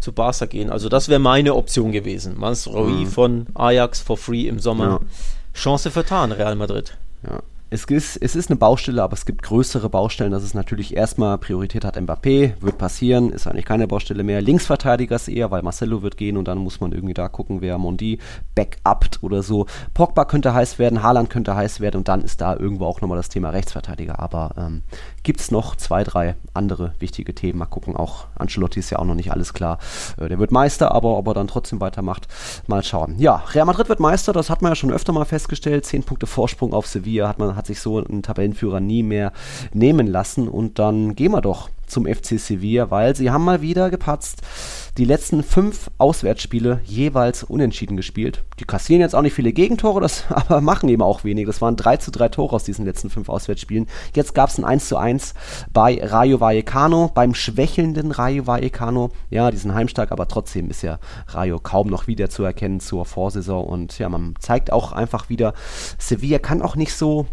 zu Barca gehen. Also das wäre meine Option gewesen. Masraoui von Ajax for free im Sommer. Mhm. Ja. Chance vertan, Real Madrid. Ja. Es ist, es ist eine Baustelle, aber es gibt größere Baustellen. Das ist natürlich erstmal Priorität hat Mbappé, wird passieren, ist eigentlich keine Baustelle mehr. Linksverteidiger ist eher, weil Marcelo wird gehen und dann muss man irgendwie da gucken, wer Mondi backupt oder so. Pogba könnte heiß werden, Haaland könnte heiß werden und dann ist da irgendwo auch nochmal das Thema Rechtsverteidiger. Aber ähm, gibt es noch zwei, drei andere wichtige Themen. Mal gucken, auch Ancelotti ist ja auch noch nicht alles klar. Äh, der wird Meister, aber ob er dann trotzdem weitermacht, mal schauen. Ja, Real Madrid wird Meister, das hat man ja schon öfter mal festgestellt. Zehn Punkte Vorsprung auf Sevilla hat man hat sich so ein Tabellenführer nie mehr nehmen lassen. Und dann gehen wir doch zum FC Sevilla, weil sie haben mal wieder gepatzt. Die letzten fünf Auswärtsspiele jeweils unentschieden gespielt. Die kassieren jetzt auch nicht viele Gegentore, das aber machen eben auch wenig. Das waren 3 zu 3 Tore aus diesen letzten fünf Auswärtsspielen. Jetzt gab es ein 1 zu 1 bei Rayo Vallecano, beim schwächelnden Rayo Vallecano. Ja, die sind heimstark, aber trotzdem ist ja Rayo kaum noch wieder zu erkennen zur Vorsaison. Und ja, man zeigt auch einfach wieder, Sevilla kann auch nicht so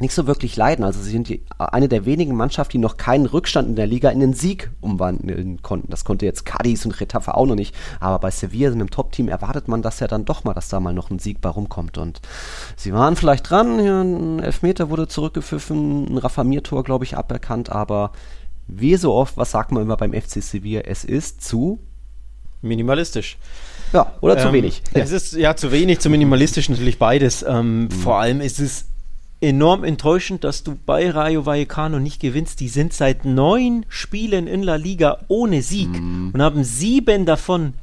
nicht so wirklich leiden. Also sie sind die, eine der wenigen Mannschaften, die noch keinen Rückstand in der Liga in den Sieg umwandeln konnten. Das konnte jetzt Cadiz und Retafe auch noch nicht. Aber bei Sevilla, einem Top-Team, erwartet man das ja dann doch mal, dass da mal noch ein Sieg bei rumkommt. Und sie waren vielleicht dran. Ja, ein Elfmeter wurde zurückgepfiffen, ein Raffamiertor, glaube ich, aberkannt. Aber wie so oft, was sagt man immer beim FC Sevilla? Es ist zu minimalistisch. Ja, oder zu ähm, wenig. Es ist ja zu wenig, zu minimalistisch natürlich beides. Ähm, mhm. Vor allem ist es enorm enttäuschend, dass du bei Rayo Vallecano nicht gewinnst. Die sind seit neun Spielen in La Liga ohne Sieg mhm. und haben sieben davon.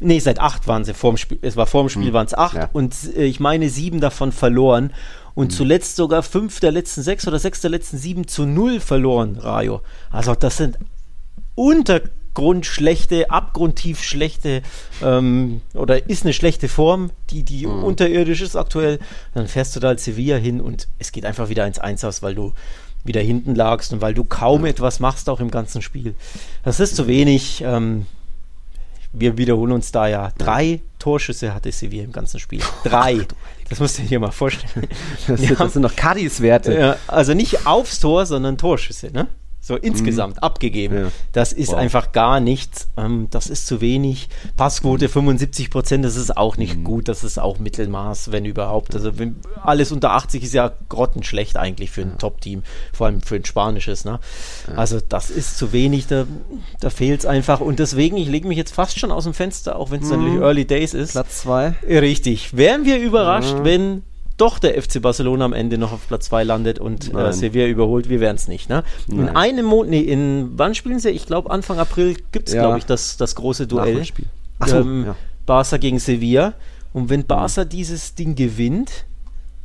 Nee, seit acht waren sie vorm Spiel. Es war vorm Spiel mhm. waren es acht ja. und äh, ich meine sieben davon verloren und mhm. zuletzt sogar fünf der letzten sechs oder sechs der letzten sieben zu null verloren, Rayo. Also das sind unter grundschlechte, abgrundtief schlechte ähm, oder ist eine schlechte Form, die, die mhm. unterirdisch ist aktuell, dann fährst du da als Sevilla hin und es geht einfach wieder ins Eins aus, weil du wieder hinten lagst und weil du kaum etwas machst, auch im ganzen Spiel. Das ist zu wenig. Ähm, wir wiederholen uns da ja. Drei Torschüsse hatte Sevilla im ganzen Spiel. Drei. Das musst du dir mal vorstellen. Das, das sind noch Cadiz-Werte. Ja, also nicht aufs Tor, sondern Torschüsse, ne? So insgesamt mhm. abgegeben. Ja. Das ist wow. einfach gar nichts. Ähm, das ist zu wenig. Passquote 75 Prozent, das ist auch nicht mhm. gut. Das ist auch Mittelmaß, wenn überhaupt. Also wenn, alles unter 80 ist ja grottenschlecht eigentlich für ein ja. Top-Team, vor allem für ein spanisches. Ne? Ja. Also das ist zu wenig, da, da fehlt es einfach. Und deswegen, ich lege mich jetzt fast schon aus dem Fenster, auch wenn es mhm. dann Early Days ist. Platz 2. Richtig. Wären wir überrascht, wenn doch der FC Barcelona am Ende noch auf Platz 2 landet und äh, Sevilla überholt, wir werden es nicht. Ne? In einem Monat, nee, in wann spielen sie? Ich glaube Anfang April gibt es, ja. glaube ich, das, das große Duell. Achso, ähm, ja. Barca gegen Sevilla. Und wenn Barca mhm. dieses Ding gewinnt,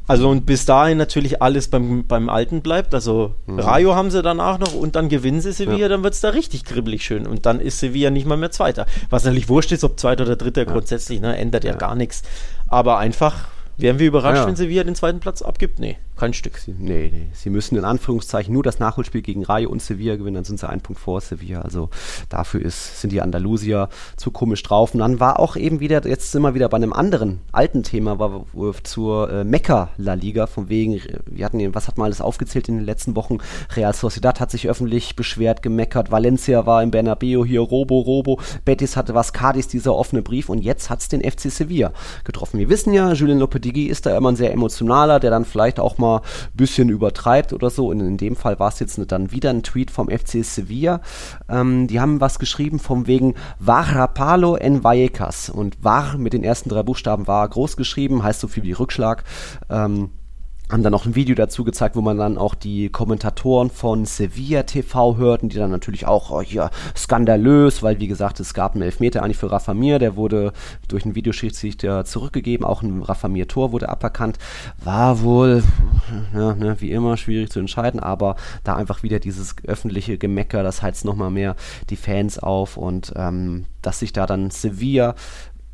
also und bis dahin natürlich alles beim, beim Alten bleibt. Also mhm. Rayo haben sie danach noch und dann gewinnen sie Sevilla, ja. dann wird es da richtig kribbelig schön. Und dann ist Sevilla nicht mal mehr Zweiter. Was natürlich wurscht ist, ob Zweiter oder Dritter ja. grundsätzlich, ne, ändert ja, ja gar nichts. Aber einfach Wären wir überrascht, ja. wenn Sevilla den zweiten Platz abgibt? Nee, kein Stück. Sie, nee, nee. Sie müssen in Anführungszeichen nur das Nachholspiel gegen Rayo und Sevilla gewinnen, dann sind sie einen Punkt vor Sevilla. Also dafür ist, sind die Andalusier zu komisch drauf. Und dann war auch eben wieder, jetzt sind wir wieder bei einem anderen alten Thema, war zur äh, Mekka La Liga, von wegen, wir hatten, was hat man alles aufgezählt in den letzten Wochen? Real Sociedad hat sich öffentlich beschwert, gemeckert, Valencia war im Bernabeu, hier Robo, Robo, Betis hatte was, Cadiz, dieser offene Brief und jetzt hat es den FC Sevilla getroffen. Wir wissen ja, Julien Lopetegui ist da immer ein sehr emotionaler, der dann vielleicht auch mal ein bisschen übertreibt oder so. Und in dem Fall war es jetzt dann wieder ein Tweet vom FC Sevilla. Ähm, die haben was geschrieben vom wegen Varapalo en Vallecas. Und Var mit den ersten drei Buchstaben war groß geschrieben, heißt so viel wie Rückschlag. Ähm, haben dann noch ein Video dazu gezeigt, wo man dann auch die Kommentatoren von Sevilla TV hörten, die dann natürlich auch oh, hier skandalös, weil wie gesagt, es gab einen Elfmeter eigentlich für Rafa Mir, der wurde durch einen Videoschiedsrichter zurückgegeben, auch ein Rafa Mir Tor wurde aberkannt, war wohl ja, ne, wie immer schwierig zu entscheiden, aber da einfach wieder dieses öffentliche Gemecker, das heizt nochmal mehr die Fans auf und ähm, dass sich da dann Sevilla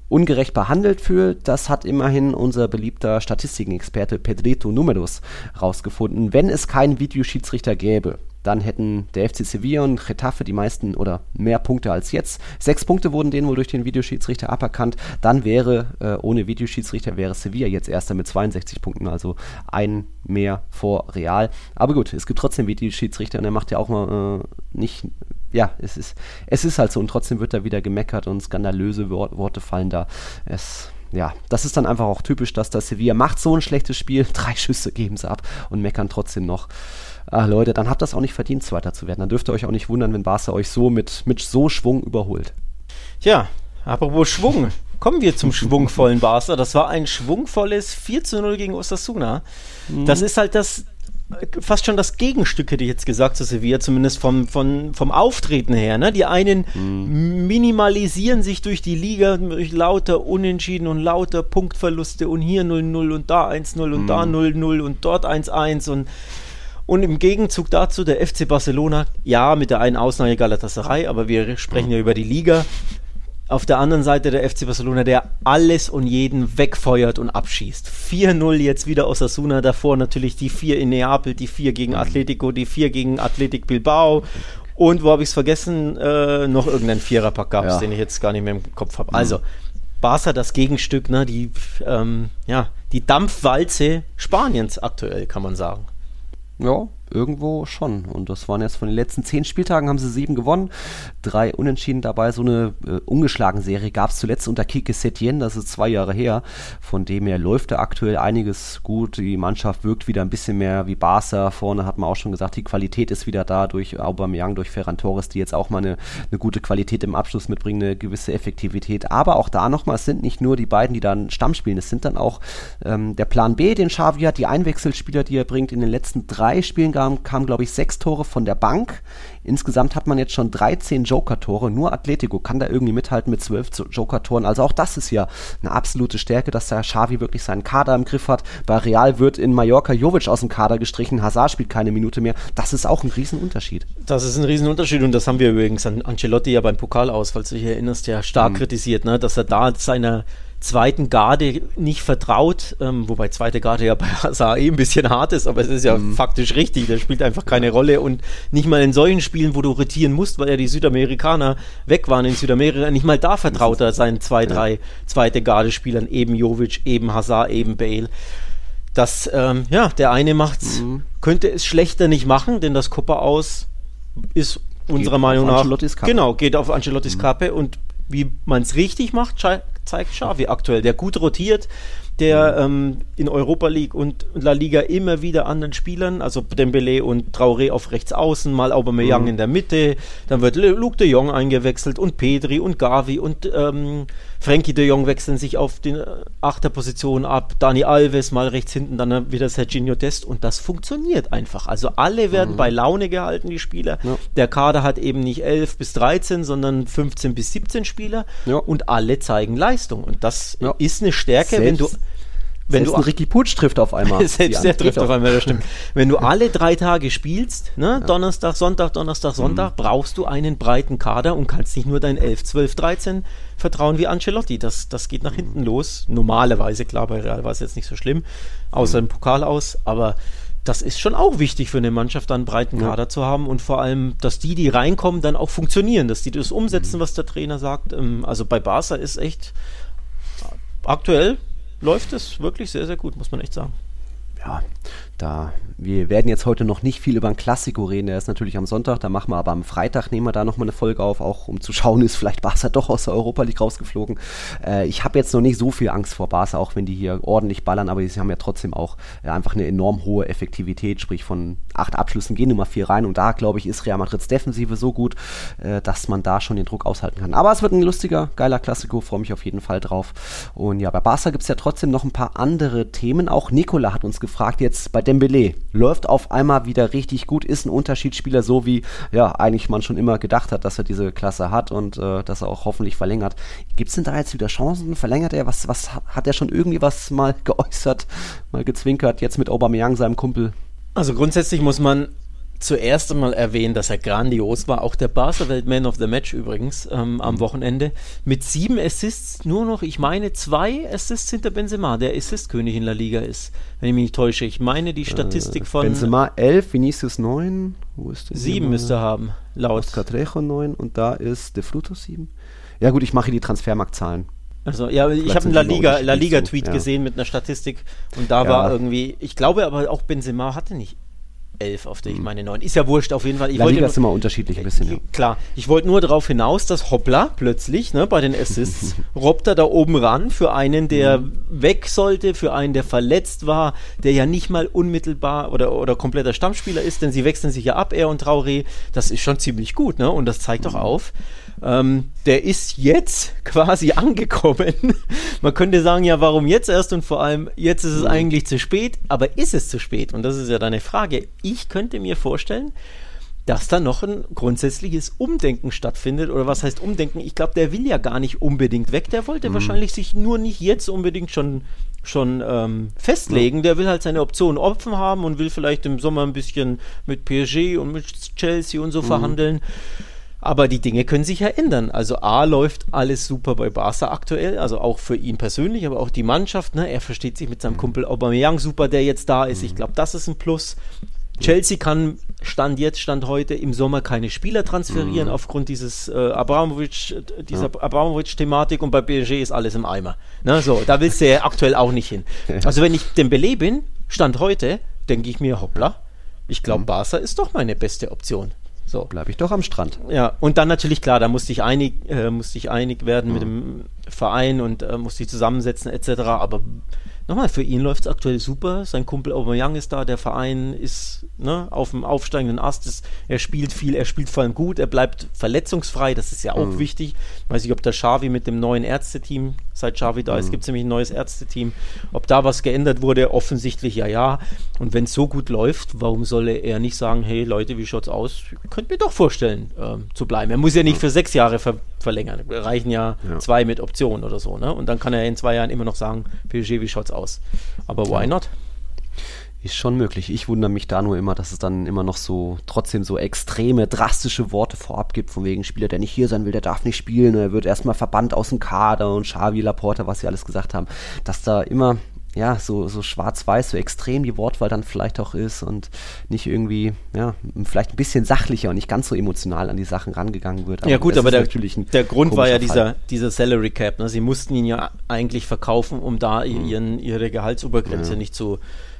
ungerecht behandelt fühlt, das hat immerhin unser beliebter Statistikenexperte Pedrito Numeros rausgefunden. Wenn es keinen Videoschiedsrichter gäbe, dann hätten der FC Sevilla und Getafe die meisten oder mehr Punkte als jetzt. Sechs Punkte wurden denen wohl durch den Videoschiedsrichter aberkannt. Dann wäre, äh, ohne Videoschiedsrichter, wäre Sevilla jetzt erster mit 62 Punkten, also ein mehr vor Real. Aber gut, es gibt trotzdem Videoschiedsrichter und er macht ja auch mal äh, nicht ja, es ist, es ist halt so und trotzdem wird da wieder gemeckert und skandalöse Wor Worte fallen da. Es, ja, das ist dann einfach auch typisch, dass das Sevilla macht so ein schlechtes Spiel, drei Schüsse geben sie ab und meckern trotzdem noch. Ach Leute, dann habt ihr es auch nicht verdient, Zweiter zu werden. Dann dürft ihr euch auch nicht wundern, wenn Barca euch so mit, mit so Schwung überholt. Ja, apropos Schwung. Kommen wir zum schwungvollen Barca. Das war ein schwungvolles 4 zu 0 gegen Osasuna. Das mhm. ist halt das, fast schon das Gegenstück, hätte ich jetzt gesagt, zu Sevilla, zumindest vom, vom, vom Auftreten her. Ne? Die einen mhm. minimalisieren sich durch die Liga durch lauter Unentschieden und lauter Punktverluste und hier 0-0 und da 1-0 und mhm. da 0-0 und dort 1-1 und und im Gegenzug dazu der FC Barcelona, ja, mit der einen Ausnahme Galatasaray, aber wir sprechen ja über die Liga, auf der anderen Seite der FC Barcelona, der alles und jeden wegfeuert und abschießt. 4-0 jetzt wieder aus Asuna, davor natürlich die 4 in Neapel, die 4 gegen. Atletico, die 4 gegen Athletic Bilbao und wo habe ich es vergessen? Äh, noch irgendeinen Viererpack gab es, ja. den ich jetzt gar nicht mehr im Kopf habe. Mhm. Also, Barca das Gegenstück, ne, die, ähm, ja, die Dampfwalze Spaniens aktuell, kann man sagen. Ja, irgendwo schon. Und das waren jetzt von den letzten zehn Spieltagen haben sie sieben gewonnen, drei Unentschieden dabei. So eine äh, ungeschlagen Serie gab es zuletzt unter Kike Setien, das ist zwei Jahre her. Von dem her läuft da aktuell einiges gut. Die Mannschaft wirkt wieder ein bisschen mehr wie Barca. Vorne hat man auch schon gesagt, die Qualität ist wieder da durch Aubameyang, durch Ferran Torres, die jetzt auch mal eine, eine gute Qualität im Abschluss mitbringen, eine gewisse Effektivität. Aber auch da nochmal, es sind nicht nur die beiden, die dann Stamm spielen, es sind dann auch ähm, der Plan B, den Xavi hat, die Einwechselspieler, die er bringt. In den letzten drei Spielen kamen, kamen glaube ich, sechs Tore von der Bank. Insgesamt hat man jetzt schon 13 Joker-Tore. Nur Atletico kann da irgendwie mithalten mit 12 Joker-Toren. Also auch das ist ja eine absolute Stärke, dass der Xavi wirklich seinen Kader im Griff hat. Bei Real wird in Mallorca Jovic aus dem Kader gestrichen. Hazard spielt keine Minute mehr. Das ist auch ein Riesenunterschied. Das ist ein Riesenunterschied und das haben wir übrigens an Ancelotti ja beim Pokal aus, falls du dich erinnerst, ja stark mhm. kritisiert, ne? dass er da seiner zweiten Garde nicht vertraut, ähm, wobei zweite Garde ja bei Hazard eh ein bisschen hart ist, aber es ist ja mhm. faktisch richtig, der spielt einfach keine Rolle und nicht mal in solchen Spielen, wo du rotieren musst, weil ja die Südamerikaner weg waren in Südamerika, nicht mal da vertraut er seinen zwei, drei ja. zweite Garde-Spielern, eben Jovic, eben Hazard, eben Bale. Das, ähm, ja, der eine macht's, mhm. könnte es schlechter nicht machen, denn das Copa aus ist unserer Meinung nach, genau, geht auf Ancelottis mhm. Kappe und wie man es richtig macht, zeigt Xavi aktuell, der gut rotiert, der mhm. ähm, in Europa League und La Liga immer wieder anderen Spielern, also Dembele und Traoré auf rechts außen, mal Aubameyang mhm. in der Mitte, dann wird Luke de Jong eingewechselt und Pedri und Gavi und ähm, Frankie de Jong wechseln sich auf die äh, Achterposition ab, Dani Alves mal rechts hinten, dann wieder Serginho Dest und das funktioniert einfach. Also alle werden mhm. bei Laune gehalten, die Spieler. Ja. Der Kader hat eben nicht 11 bis 13, sondern 15 bis 17 Spieler ja. und alle zeigen Leistung und das ja. ist eine Stärke, Selbst wenn du wenn Selbst du Ricky Putsch trifft auf einmal. Selbst der trifft auf einmal, das stimmt. Wenn du alle drei Tage spielst, ne, ja. Donnerstag, Sonntag, Donnerstag, Sonntag, mhm. brauchst du einen breiten Kader und kannst nicht nur dein 11, 12, 13 vertrauen wie Ancelotti. Das, das geht nach mhm. hinten los. Normalerweise, klar, bei Real war es jetzt nicht so schlimm, außer mhm. im Pokal aus, aber das ist schon auch wichtig für eine Mannschaft, einen breiten Kader ja. zu haben und vor allem, dass die, die reinkommen, dann auch funktionieren, dass die das umsetzen, mhm. was der Trainer sagt. Ähm, also bei Barca ist echt aktuell läuft es wirklich sehr, sehr gut, muss man echt sagen. Ja, da, wir werden jetzt heute noch nicht viel über ein Klassiko reden, der ist natürlich am Sonntag, da machen wir aber am Freitag, nehmen wir da nochmal eine Folge auf, auch um zu schauen, ist vielleicht Barca doch aus der Europa League rausgeflogen. Äh, ich habe jetzt noch nicht so viel Angst vor Barca, auch wenn die hier ordentlich ballern, aber sie haben ja trotzdem auch äh, einfach eine enorm hohe Effektivität, sprich von acht Abschlüssen gehen Nummer vier rein und da, glaube ich, ist Real Madrids Defensive so gut, äh, dass man da schon den Druck aushalten kann. Aber es wird ein lustiger, geiler Klassiko, freue mich auf jeden Fall drauf. Und ja, bei Barca gibt es ja trotzdem noch ein paar andere Themen. Auch Nicola hat uns gefragt, jetzt bei Dembele, läuft auf einmal wieder richtig gut, ist ein Unterschiedsspieler, so wie ja eigentlich man schon immer gedacht hat, dass er diese Klasse hat und äh, dass er auch hoffentlich verlängert. Gibt es denn da jetzt wieder Chancen? Verlängert er? Was, was hat er schon irgendwie was mal geäußert, mal gezwinkert, jetzt mit Aubameyang, seinem Kumpel? Also grundsätzlich muss man zuerst einmal erwähnen, dass er grandios war. Auch der Barca-Welt Man of the Match übrigens ähm, am. Wochenende. Mit sieben Assists, nur noch, ich meine, zwei Assists hinter Benzema, der Assist-König in La Liga ist, wenn ich mich nicht täusche. Ich meine, die Statistik äh, von. Benzema 11, Vinicius 9. Wo ist der? Sieben müsste er haben, laut. Oscar Trejo 9 und da ist De Fruto 7. Ja, gut, ich mache die Transfermarktzahlen. Also ja, Vielleicht ich habe einen La Liga, La Liga Tweet ja. gesehen mit einer Statistik und da ja. war irgendwie, ich glaube aber auch Benzema hatte nicht 11, auf der ich mhm. meine 9. Ist ja wurscht, auf jeden Fall. Ich La Liga nur, ist immer unterschiedlich ein bisschen. Ja. Klar, ich wollte nur darauf hinaus, dass Hoppla plötzlich ne, bei den Assists robbt er da oben ran für einen, der mhm. weg sollte, für einen, der verletzt war, der ja nicht mal unmittelbar oder, oder kompletter Stammspieler ist, denn sie wechseln sich ja ab, er und Traoré. Das ist schon ziemlich gut, ne? Und das zeigt doch mhm. auf, ähm, der ist jetzt quasi angekommen. Man könnte sagen, ja, warum jetzt erst und vor allem, jetzt ist es mhm. eigentlich zu spät, aber ist es zu spät? Und das ist ja deine Frage. Ich könnte mir vorstellen, dass da noch ein grundsätzliches Umdenken stattfindet. Oder was heißt Umdenken? Ich glaube, der will ja gar nicht unbedingt weg. Der wollte mhm. wahrscheinlich sich nur nicht jetzt unbedingt schon, schon ähm, festlegen. Ja. Der will halt seine Optionen offen haben und will vielleicht im Sommer ein bisschen mit PSG und mit Chelsea und so mhm. verhandeln. Aber die Dinge können sich ja ändern. Also A läuft alles super bei Barca aktuell, also auch für ihn persönlich, aber auch die Mannschaft. Ne? Er versteht sich mit seinem mhm. Kumpel Aubameyang super, der jetzt da ist. Ich mhm. glaube, das ist ein Plus. Chelsea kann Stand jetzt, Stand heute im Sommer keine Spieler transferieren mhm. aufgrund dieses äh, Abramovic, dieser ja. Abramovic-Thematik und bei PSG ist alles im Eimer. Ne? So, da willst du ja aktuell auch nicht hin. Also wenn ich Dembele bin, Stand heute, denke ich mir, hoppla, ich glaube, mhm. Barca ist doch meine beste Option. So. Bleibe ich doch am Strand. Ja, und dann natürlich klar, da musste ich einig, äh, musste ich einig werden mhm. mit dem Verein und äh, musste ich zusammensetzen etc. Aber nochmal, für ihn läuft es aktuell super. Sein Kumpel Aubameyang ist da, der Verein ist ne, auf dem aufsteigenden Ast. Ist, er spielt viel, er spielt vor allem gut, er bleibt verletzungsfrei, das ist ja auch mhm. wichtig. Weiß ich, ob der Xavi mit dem neuen Ärzteteam, seit Xavi da mhm. ist, gibt es nämlich ein neues Ärzteteam, ob da was geändert wurde, offensichtlich ja, ja. Und wenn es so gut läuft, warum soll er nicht sagen, hey Leute, wie schaut's aus? Ihr könnt mir doch vorstellen, ähm, zu bleiben. Er muss ja nicht für sechs Jahre ver verlängern. Reichen ja, ja, zwei mit Option oder so, ne? Und dann kann er in zwei Jahren immer noch sagen, PSG, wie schaut's aus? Aber why not? Ist schon möglich. Ich wundere mich da nur immer, dass es dann immer noch so trotzdem so extreme, drastische Worte vorab gibt, von wegen Spieler, der nicht hier sein will, der darf nicht spielen, er wird erstmal verbannt aus dem Kader und Xavi, Laporta, was sie alles gesagt haben, dass da immer ja, so, so schwarz-weiß, so extrem die Wortwahl dann vielleicht auch ist und nicht irgendwie, ja, vielleicht ein bisschen sachlicher und nicht ganz so emotional an die Sachen rangegangen wird. Aber ja gut, aber der, der Grund war ja dieser, dieser Salary Cap. Ne? Sie mussten ihn ja eigentlich verkaufen, um da mhm. ihren, ihre Gehaltsobergrenze ja. nicht zu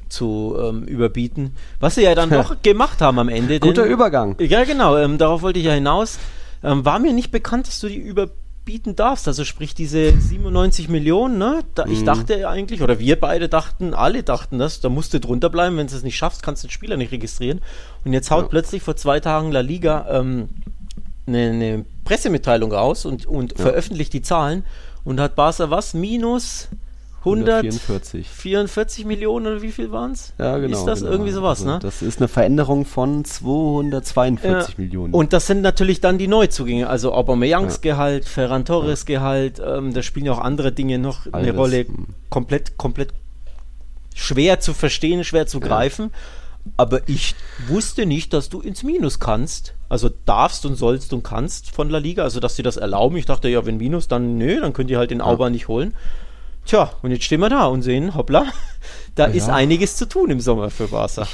zu ähm, überbieten. Was sie ja dann doch gemacht haben am Ende. Guter denn, Übergang. Ja, genau, ähm, darauf wollte ich ja hinaus. Ähm, war mir nicht bekannt, dass du die überbieten bieten darfst. Also sprich diese 97 Millionen, ne? Da, ich mhm. dachte eigentlich, oder wir beide dachten, alle dachten das, da musst du drunter bleiben, wenn du es nicht schaffst, kannst du den Spieler nicht registrieren. Und jetzt haut ja. plötzlich vor zwei Tagen La Liga ähm, eine, eine, Pressemitteilung raus und, und ja. veröffentlicht die Zahlen und hat Barca was? Minus 144. 44 Millionen oder wie viel waren es? Ja, genau. Ist das genau. irgendwie sowas, also, ne? Das ist eine Veränderung von 242 ja. Millionen. Und das sind natürlich dann die Neuzugänge, also Aubameyangs ja. Gehalt, Ferran Torres ja. Gehalt, ähm, da spielen ja auch andere Dinge noch Alles. eine Rolle. Hm. Komplett, komplett schwer zu verstehen, schwer zu greifen. Aber ich wusste nicht, dass du ins Minus kannst. Also darfst und sollst und kannst von La Liga. Also, dass sie das erlauben. Ich dachte, ja, wenn Minus, dann nö, dann könnt ihr halt den Auber nicht holen. Tja, und jetzt stehen wir da und sehen, hoppla, da ja. ist einiges zu tun im Sommer für Barca.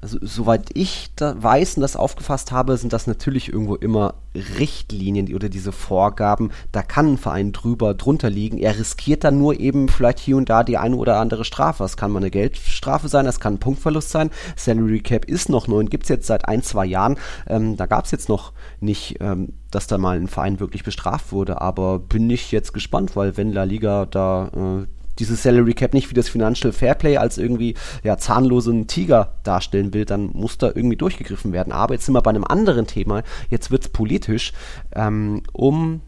Also, soweit ich da weiß und das aufgefasst habe, sind das natürlich irgendwo immer Richtlinien oder diese Vorgaben. Da kann ein Verein drüber, drunter liegen. Er riskiert dann nur eben vielleicht hier und da die eine oder andere Strafe. Das kann mal eine Geldstrafe sein, das kann ein Punktverlust sein. Salary Cap ist noch neu und gibt es jetzt seit ein, zwei Jahren. Ähm, da gab es jetzt noch nicht, ähm, dass da mal ein Verein wirklich bestraft wurde. Aber bin ich jetzt gespannt, weil wenn La Liga da äh, dieses Salary Cap nicht wie das Financial Fairplay als irgendwie ja, zahnlosen Tiger darstellen will, dann muss da irgendwie durchgegriffen werden. Aber jetzt sind wir bei einem anderen Thema. Jetzt wird es politisch. Ähm, um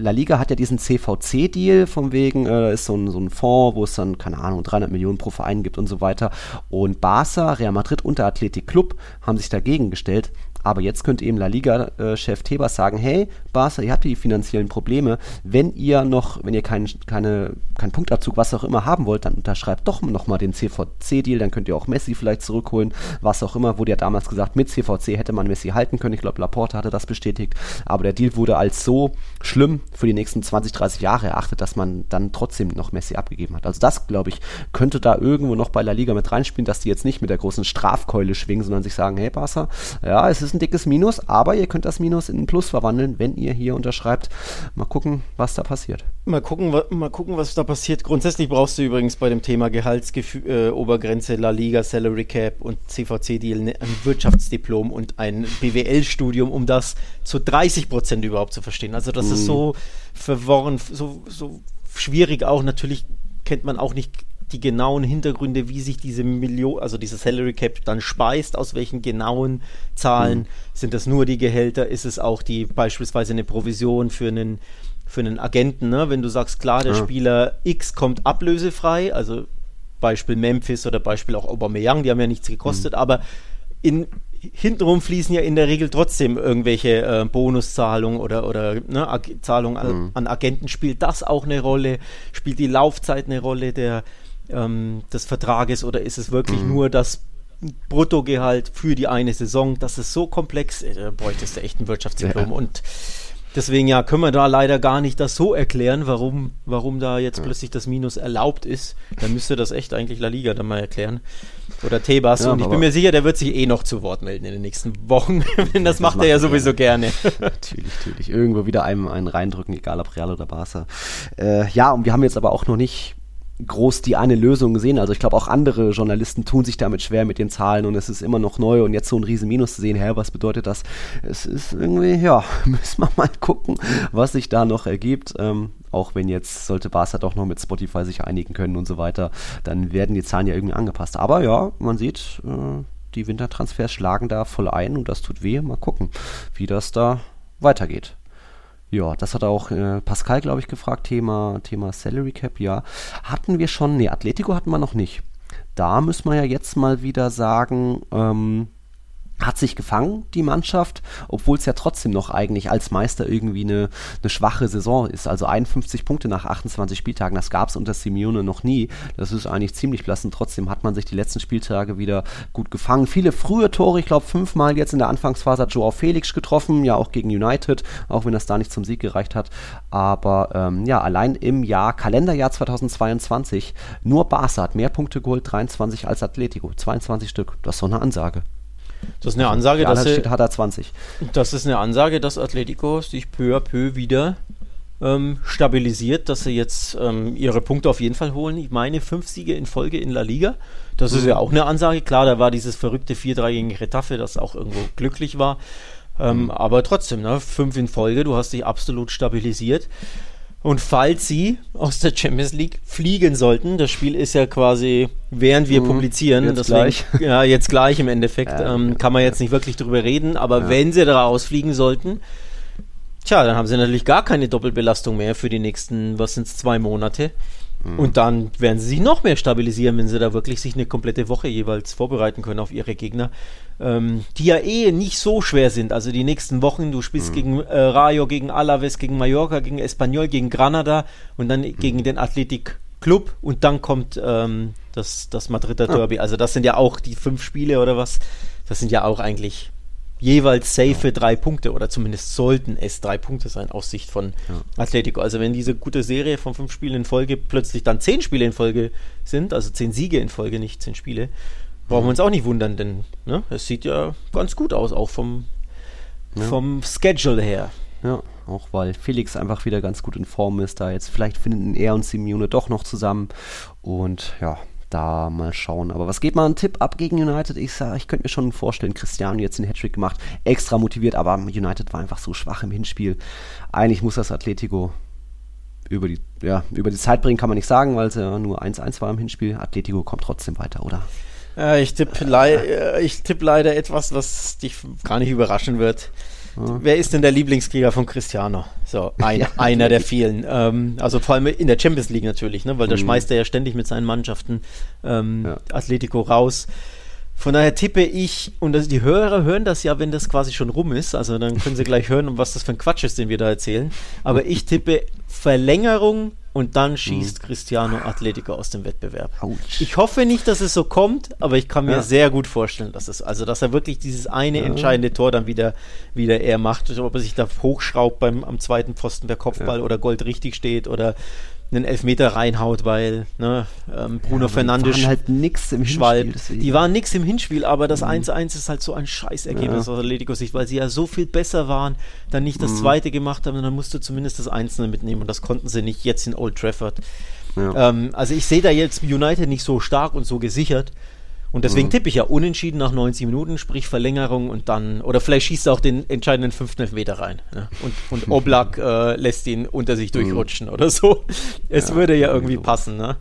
La Liga hat ja diesen CVC-Deal, von wegen, äh, ist so ein, so ein Fonds, wo es dann, keine Ahnung, 300 Millionen pro Verein gibt und so weiter. Und Barca, Real Madrid und der Athletic Club haben sich dagegen gestellt. Aber jetzt könnte eben La Liga-Chef Tebas sagen, hey, Barca, ihr habt die finanziellen Probleme. Wenn ihr noch, wenn ihr keinen keine, keinen Punktabzug, was auch immer haben wollt, dann unterschreibt doch nochmal den CVC-Deal, dann könnt ihr auch Messi vielleicht zurückholen, was auch immer. Wurde ja damals gesagt, mit CVC hätte man Messi halten können. Ich glaube, Laporte hatte das bestätigt. Aber der Deal wurde als so schlimm für die nächsten 20, 30 Jahre erachtet, dass man dann trotzdem noch Messi abgegeben hat. Also das, glaube ich, könnte da irgendwo noch bei La Liga mit reinspielen, dass die jetzt nicht mit der großen Strafkeule schwingen, sondern sich sagen, hey Barca, ja, es ist ist ein dickes Minus, aber ihr könnt das Minus in ein Plus verwandeln, wenn ihr hier unterschreibt. Mal gucken, was da passiert. Mal gucken, mal gucken, was da passiert. Grundsätzlich brauchst du übrigens bei dem Thema Gehaltsobergrenze, äh, La Liga, Salary Cap und CVC-Deal ne, ein Wirtschaftsdiplom und ein BWL-Studium, um das zu 30 Prozent überhaupt zu verstehen. Also das mm. ist so verworren, so, so schwierig auch. Natürlich kennt man auch nicht die genauen Hintergründe, wie sich diese Million, also diese Salary Cap dann speist, aus welchen genauen Zahlen. Mhm. Sind das nur die Gehälter? Ist es auch die beispielsweise eine Provision für einen für einen Agenten, ne? wenn du sagst, klar, der ja. Spieler X kommt ablösefrei, also Beispiel Memphis oder Beispiel auch Aubameyang, die haben ja nichts gekostet, mhm. aber in, hintenrum fließen ja in der Regel trotzdem irgendwelche äh, Bonuszahlungen oder, oder ne, Zahlungen an, mhm. an, Agenten. Spielt das auch eine Rolle? Spielt die Laufzeit eine Rolle der, ähm, des Vertrages oder ist es wirklich mhm. nur das Bruttogehalt für die eine Saison? Das ist so komplex, äh, da bräuchtest du echt ein Wirtschaftsdiplom ja. und Deswegen ja, können wir da leider gar nicht das so erklären, warum, warum da jetzt ja. plötzlich das Minus erlaubt ist. Dann müsste das echt eigentlich La Liga dann mal erklären. Oder Tebas. Ja, und ich bin mir sicher, der wird sich eh noch zu Wort melden in den nächsten Wochen. das, das macht er ja sowieso gerne. natürlich, natürlich. Irgendwo wieder einem einen reindrücken, egal ob Real oder Barca. Äh, ja, und wir haben jetzt aber auch noch nicht groß die eine Lösung sehen. Also ich glaube, auch andere Journalisten tun sich damit schwer mit den Zahlen und es ist immer noch neu und jetzt so ein riesen Minus zu sehen, hä, was bedeutet das? Es ist irgendwie, ja, müssen wir mal gucken, was sich da noch ergibt. Ähm, auch wenn jetzt sollte Barca doch noch mit Spotify sich einigen können und so weiter, dann werden die Zahlen ja irgendwie angepasst. Aber ja, man sieht, äh, die Wintertransfers schlagen da voll ein und das tut weh. Mal gucken, wie das da weitergeht. Ja, das hat auch äh, Pascal, glaube ich, gefragt, Thema, Thema Salary Cap, ja. Hatten wir schon, nee, Atletico hatten wir noch nicht. Da müssen wir ja jetzt mal wieder sagen, ähm, hat sich gefangen, die Mannschaft, obwohl es ja trotzdem noch eigentlich als Meister irgendwie eine, eine schwache Saison ist. Also 51 Punkte nach 28 Spieltagen, das gab es unter Simeone noch nie. Das ist eigentlich ziemlich blassend. Trotzdem hat man sich die letzten Spieltage wieder gut gefangen. Viele frühe Tore, ich glaube fünfmal jetzt in der Anfangsphase hat Joao Felix getroffen, ja auch gegen United, auch wenn das da nicht zum Sieg gereicht hat. Aber ähm, ja, allein im Jahr, Kalenderjahr 2022, nur Barca hat mehr Punkte geholt, 23 als Atletico, 22 Stück. Das ist doch eine Ansage. Das ist eine Ansage, dass steht, hat er 20. das ist eine Ansage, dass Atletico sich peu à peu wieder ähm, stabilisiert, dass sie jetzt ähm, ihre Punkte auf jeden Fall holen. Ich meine, fünf Siege in Folge in La Liga. Das ist ja auch eine Ansage. Klar, da war dieses verrückte 4-3 gegen Retafe, das auch irgendwo glücklich war. Ähm, Aber trotzdem, ne, fünf in Folge, du hast dich absolut stabilisiert. Und falls sie aus der Champions League fliegen sollten, das Spiel ist ja quasi, während wir Mhm, publizieren, jetzt deswegen, gleich. ja, jetzt gleich im Endeffekt, Ja, ähm, kann man jetzt nicht wirklich drüber reden, aber wenn sie da rausfliegen sollten, tja, dann haben sie natürlich gar keine Doppelbelastung mehr für die nächsten, was sind es, zwei Monate. Mhm. Und dann werden sie sich noch mehr stabilisieren, wenn sie da wirklich sich eine komplette Woche jeweils vorbereiten können auf ihre Gegner, ähm, die ja eh nicht so schwer sind. Also die nächsten Wochen, du Mhm. spielst gegen äh, Rayo, gegen Alaves, gegen Mallorca, gegen Espanyol, gegen Granada und dann Mhm. gegen den Athletic Club und dann kommt ähm, das, das Madrider Ah. Derby. Also das sind ja auch die fünf Spiele oder was. Das sind ja auch eigentlich jeweils safe drei Punkte oder zumindest sollten es drei Punkte sein aus Sicht von Atletico. Also wenn diese gute Serie von fünf Spielen in Folge plötzlich dann zehn Spiele in Folge sind, also zehn Siege in Folge, nicht zehn Spiele, brauchen wir uns auch nicht wundern, denn ne, es sieht ja ganz gut aus, auch vom, vom Schedule her. Ja, auch weil Felix einfach wieder ganz gut in Form ist. Da jetzt vielleicht finden er und Simeone doch noch zusammen. Und ja, da mal schauen. Aber was geht mal ein Tipp ab gegen United? Ich ich könnte mir schon vorstellen, Cristiano jetzt den Hattrick gemacht, extra motiviert, aber United war einfach so schwach im Hinspiel. Eigentlich muss das Atletico über die, ja, über die Zeit bringen, kann man nicht sagen, weil es ja nur 1-1 war im Hinspiel. Atletico kommt trotzdem weiter, oder? Äh, ich tippe äh, tipp leider etwas, was dich gar nicht überraschen wird. Wer ist denn der Lieblingskrieger von Cristiano? So, ein, Ja, einer der vielen. Ähm, also vor allem in der Champions League natürlich, ne? weil da schmeißt er ja ständig mit seinen Mannschaften ähm, Ja. Atletico raus. Von daher tippe ich, und das, die Hörer hören das ja, wenn das quasi schon rum ist, also dann können sie gleich hören, was das für ein Quatsch ist, den wir da erzählen. Aber ich tippe Verlängerung und dann schießt Cristiano Atletico aus dem Wettbewerb. Autsch. Ich hoffe nicht, dass es so kommt, aber ich kann mir Ja. sehr gut vorstellen, dass es, also dass er wirklich dieses eine entscheidende Tor dann wieder, wieder er macht, ob er sich da hochschraubt beim am zweiten Pfosten per Kopfball oder Gold richtig steht oder einen Elfmeter reinhaut, weil ne, ähm, Bruno die Fernandes waren halt nix im Schwalb. Hinspiel. deswegen. Die waren nix im Hinspiel, aber das 1-1 ist halt so ein Scheißergebnis Ja. aus Atleticos Sicht, weil sie ja so viel besser waren, dann nicht das zweite gemacht haben, dann musst du zumindest das Einzelne mitnehmen und das konnten sie nicht jetzt in Old Trafford. Ja. Ähm, also ich sehe da jetzt United nicht so stark und so gesichert. Und deswegen tippe ich ja unentschieden nach 90 Minuten, sprich Verlängerung und dann, oder vielleicht schießt er auch den entscheidenden fünften Elfmeter rein. Ne? Und, und Oblak äh, lässt ihn unter sich durchrutschen oder so. Es Ja, würde ja irgendwie so. passen, ne?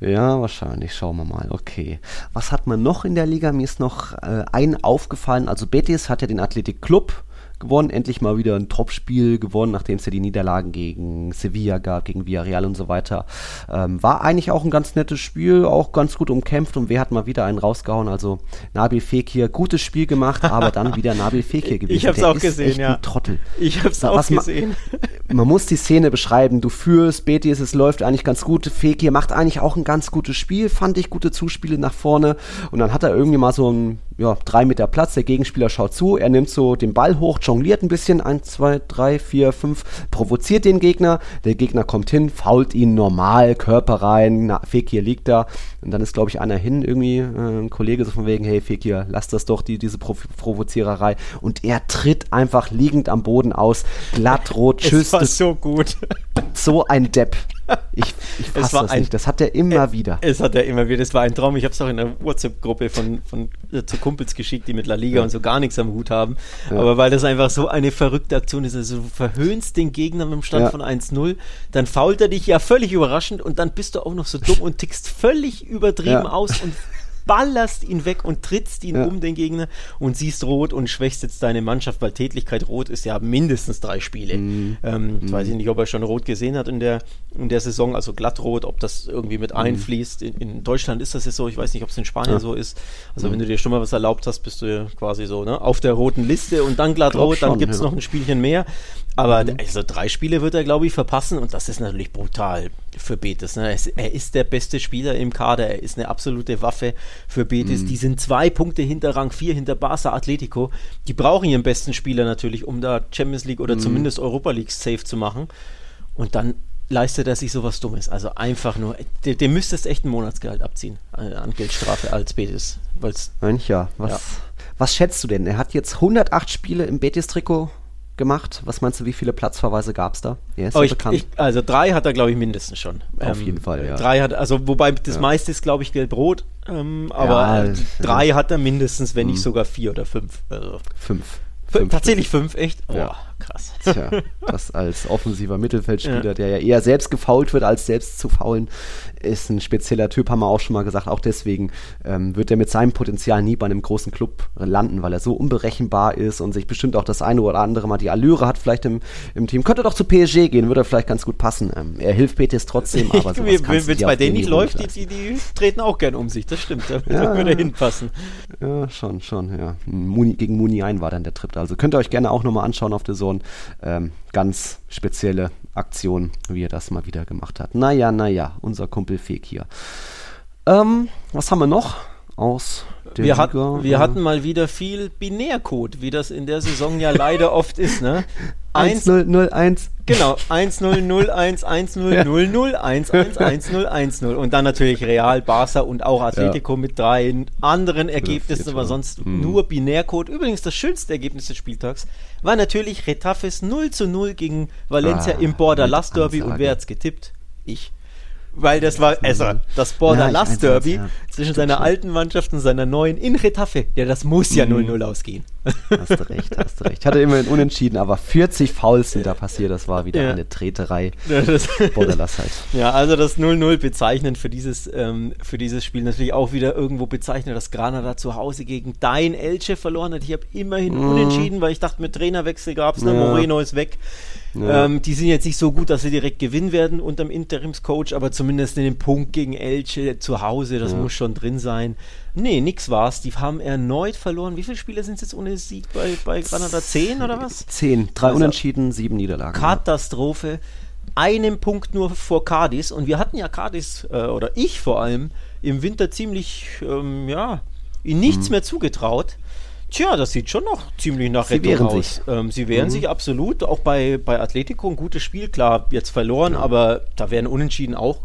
Ja, wahrscheinlich. Schauen wir mal. Okay. Was hat man noch in der Liga? Mir ist noch äh, ein aufgefallen. Also Betis hat ja den Athletic Club gewonnen. Endlich mal wieder ein Topspiel gewonnen, nachdem es ja die Niederlagen gegen Sevilla gab, gegen Villarreal und so weiter. Ähm, war eigentlich auch ein ganz nettes Spiel, auch ganz gut umkämpft und wer hat mal wieder einen rausgehauen? Also Nabil Fekir, gutes Spiel gemacht, aber dann wieder Nabil Fekir gewesen. Ich hab's Der auch ist gesehen, echt ja. Ein Trottel. Ich hab's auch was gesehen. man muss die Szene beschreiben. Du führst, Betis, es läuft eigentlich ganz gut. Fekir macht eigentlich auch ein ganz gutes Spiel, fand ich gute Zuspiele nach vorne. Und dann hat er irgendwie mal so einen, ja, drei Meter Platz. Der Gegenspieler schaut zu. Er nimmt so den Ball hoch, jongliert ein bisschen. Eins, zwei, drei, vier, fünf. Provoziert den Gegner. Der Gegner kommt hin, fault ihn normal, Körper rein. Na, Fekir liegt da. Und dann ist, glaube ich, einer hin, irgendwie, äh, ein Kollege so von wegen, hey Fekir, lass das doch, die, diese Prof Provoziererei. Und er tritt einfach liegend am Boden aus. Glattrot, tschüss. es war das so gut. so ein Depp. Ich, ich fasse das ein, nicht. Das hat er immer äh, wieder. Es hat er immer wieder. Das war ein Traum. Ich habe es auch in der WhatsApp-Gruppe von, von äh, zu Kumpels geschickt, die mit La Liga ja. und so gar nichts am Hut haben. Ja. Aber weil das einfach so eine verrückte Aktion ist. Also du verhöhnst den Gegner mit dem Stand ja. von 1-0, dann fault er dich ja völlig überraschend und dann bist du auch noch so dumm und tickst völlig übertrieben aus und ballerst ihn weg und trittst ihn ja. um den Gegner und siehst rot und schwächst jetzt deine Mannschaft, weil Tätlichkeit rot ist ja mindestens drei Spiele. Mhm. Ähm, mhm. Weiß ich nicht, ob er schon rot gesehen hat in der, in der Saison, also glattrot, ob das irgendwie mit mhm. einfließt. In, in, Deutschland ist das jetzt so, ich weiß nicht, ob es in Spanien ja. so ist. Also wenn mhm. du dir schon mal was erlaubt hast, bist du quasi so ne, auf der roten Liste und dann glattrot, dann gibt es noch ein Spielchen mehr. Aber mhm. also drei Spiele wird er, glaube ich, verpassen und das ist natürlich brutal für Betis. Ne? Er ist der beste Spieler im Kader, er ist eine absolute Waffe für Betis. Mhm. Die sind zwei Punkte hinter Rang 4, hinter Barca Atletico. Die brauchen ihren besten Spieler natürlich, um da Champions League oder mhm. zumindest Europa League safe zu machen. Und dann leistet er sich sowas Dummes. Also einfach nur, dem, dem müsstest echt ein Monatsgehalt abziehen äh, an Geldstrafe als Betis. Mensch, ja. Was, ja. was schätzt du denn? Er hat jetzt 108 Spiele im Betis-Trikot gemacht. Was meinst du, wie viele Platzverweise gab es da? Er ist oh, ich, bekannt. Ich, also drei hat er, glaube ich, mindestens schon. Auf ähm, jeden Fall, ja. Drei hat, also wobei das ja. meiste ist, glaube ich, gelb-rot. Ähm, aber ja, drei hat er mindestens, wenn nicht mhm. sogar vier oder fünf. Also. Fünf. fünf. Tatsächlich fünf, echt? Oh, ja. Krass. Tja, das als offensiver Mittelfeldspieler, der ja eher selbst gefault wird, als selbst zu faulen, ist ein spezieller Typ, haben wir auch schon mal gesagt. Auch deswegen ähm, wird er mit seinem Potenzial nie bei einem großen Club landen, weil er so unberechenbar ist und sich bestimmt auch das eine oder andere mal die Allüre hat, vielleicht im, im Team. Könnte doch zu PSG gehen, würde vielleicht ganz gut passen. Ähm, er hilft Petis trotzdem, aber Wenn es bei denen nicht läuft, die, die, die, treten auch gern um sich, das stimmt. Da ja, würde er hinpassen. Ja, schon, schon, ja. Muni, gegen Muni ein war dann der Trip. Also könnt ihr euch gerne auch nochmal anschauen auf der Zone. Ähm, ganz spezielle Aktion, wie er das mal wieder gemacht hat. Naja, naja, unser Kumpel Fake hier. Ähm, was haben wir noch aus der wir, hat, wir hatten mal wieder viel Binärcode, wie das in der Saison ja leider oft ist, ne? 1001. Genau, 1001, 1000, Und dann natürlich Real, Barca und auch Atletico ja. mit drei anderen Ergebnissen, aber sonst mhm. nur Binärcode. Übrigens, das schönste Ergebnis des Spieltags war natürlich Retafes 0 zu 0 gegen Valencia ah, im Border Last Derby. Und wer hat's getippt? Ich weil das war, also das Border ja, Last Derby ja. zwischen seiner alten Mannschaft und seiner neuen in Retafe. Ja, das muss ja 0-0 mhm. ausgehen. Hast du recht, hast du recht. Ich hatte immerhin unentschieden, aber 40 Fouls sind da passiert. Das war wieder ja. eine Treterei. Border Last halt. Ja, also das 0-0 bezeichnend für dieses, ähm, für dieses Spiel. Natürlich auch wieder irgendwo bezeichnet, dass Granada zu Hause gegen dein Elche verloren hat. Ich habe immerhin mhm. unentschieden, weil ich dachte, mit Trainerwechsel gab es, ne, Moreno ist weg. Ja. Ähm, die sind jetzt nicht so gut, dass sie direkt gewinnen werden unter dem Interimscoach, aber zumindest in dem Punkt gegen Elche zu Hause, das ja. muss schon drin sein. Nee, nix war's. Die haben erneut verloren. Wie viele Spiele sind es jetzt ohne Sieg bei, bei Granada? Zehn oder was? Zehn. Drei also, Unentschieden, sieben Niederlagen. Katastrophe. Einen Punkt nur vor Cadiz. Und wir hatten ja Cadiz, äh, oder ich vor allem, im Winter ziemlich, ähm, ja, ihnen nichts mhm. mehr zugetraut. Tja, das sieht schon noch ziemlich nach sie Rettung aus. Ähm, sie wehren mhm. sich absolut. Auch bei, bei Atletico ein gutes Spiel. Klar, jetzt verloren, ja. aber da wären Unentschieden auch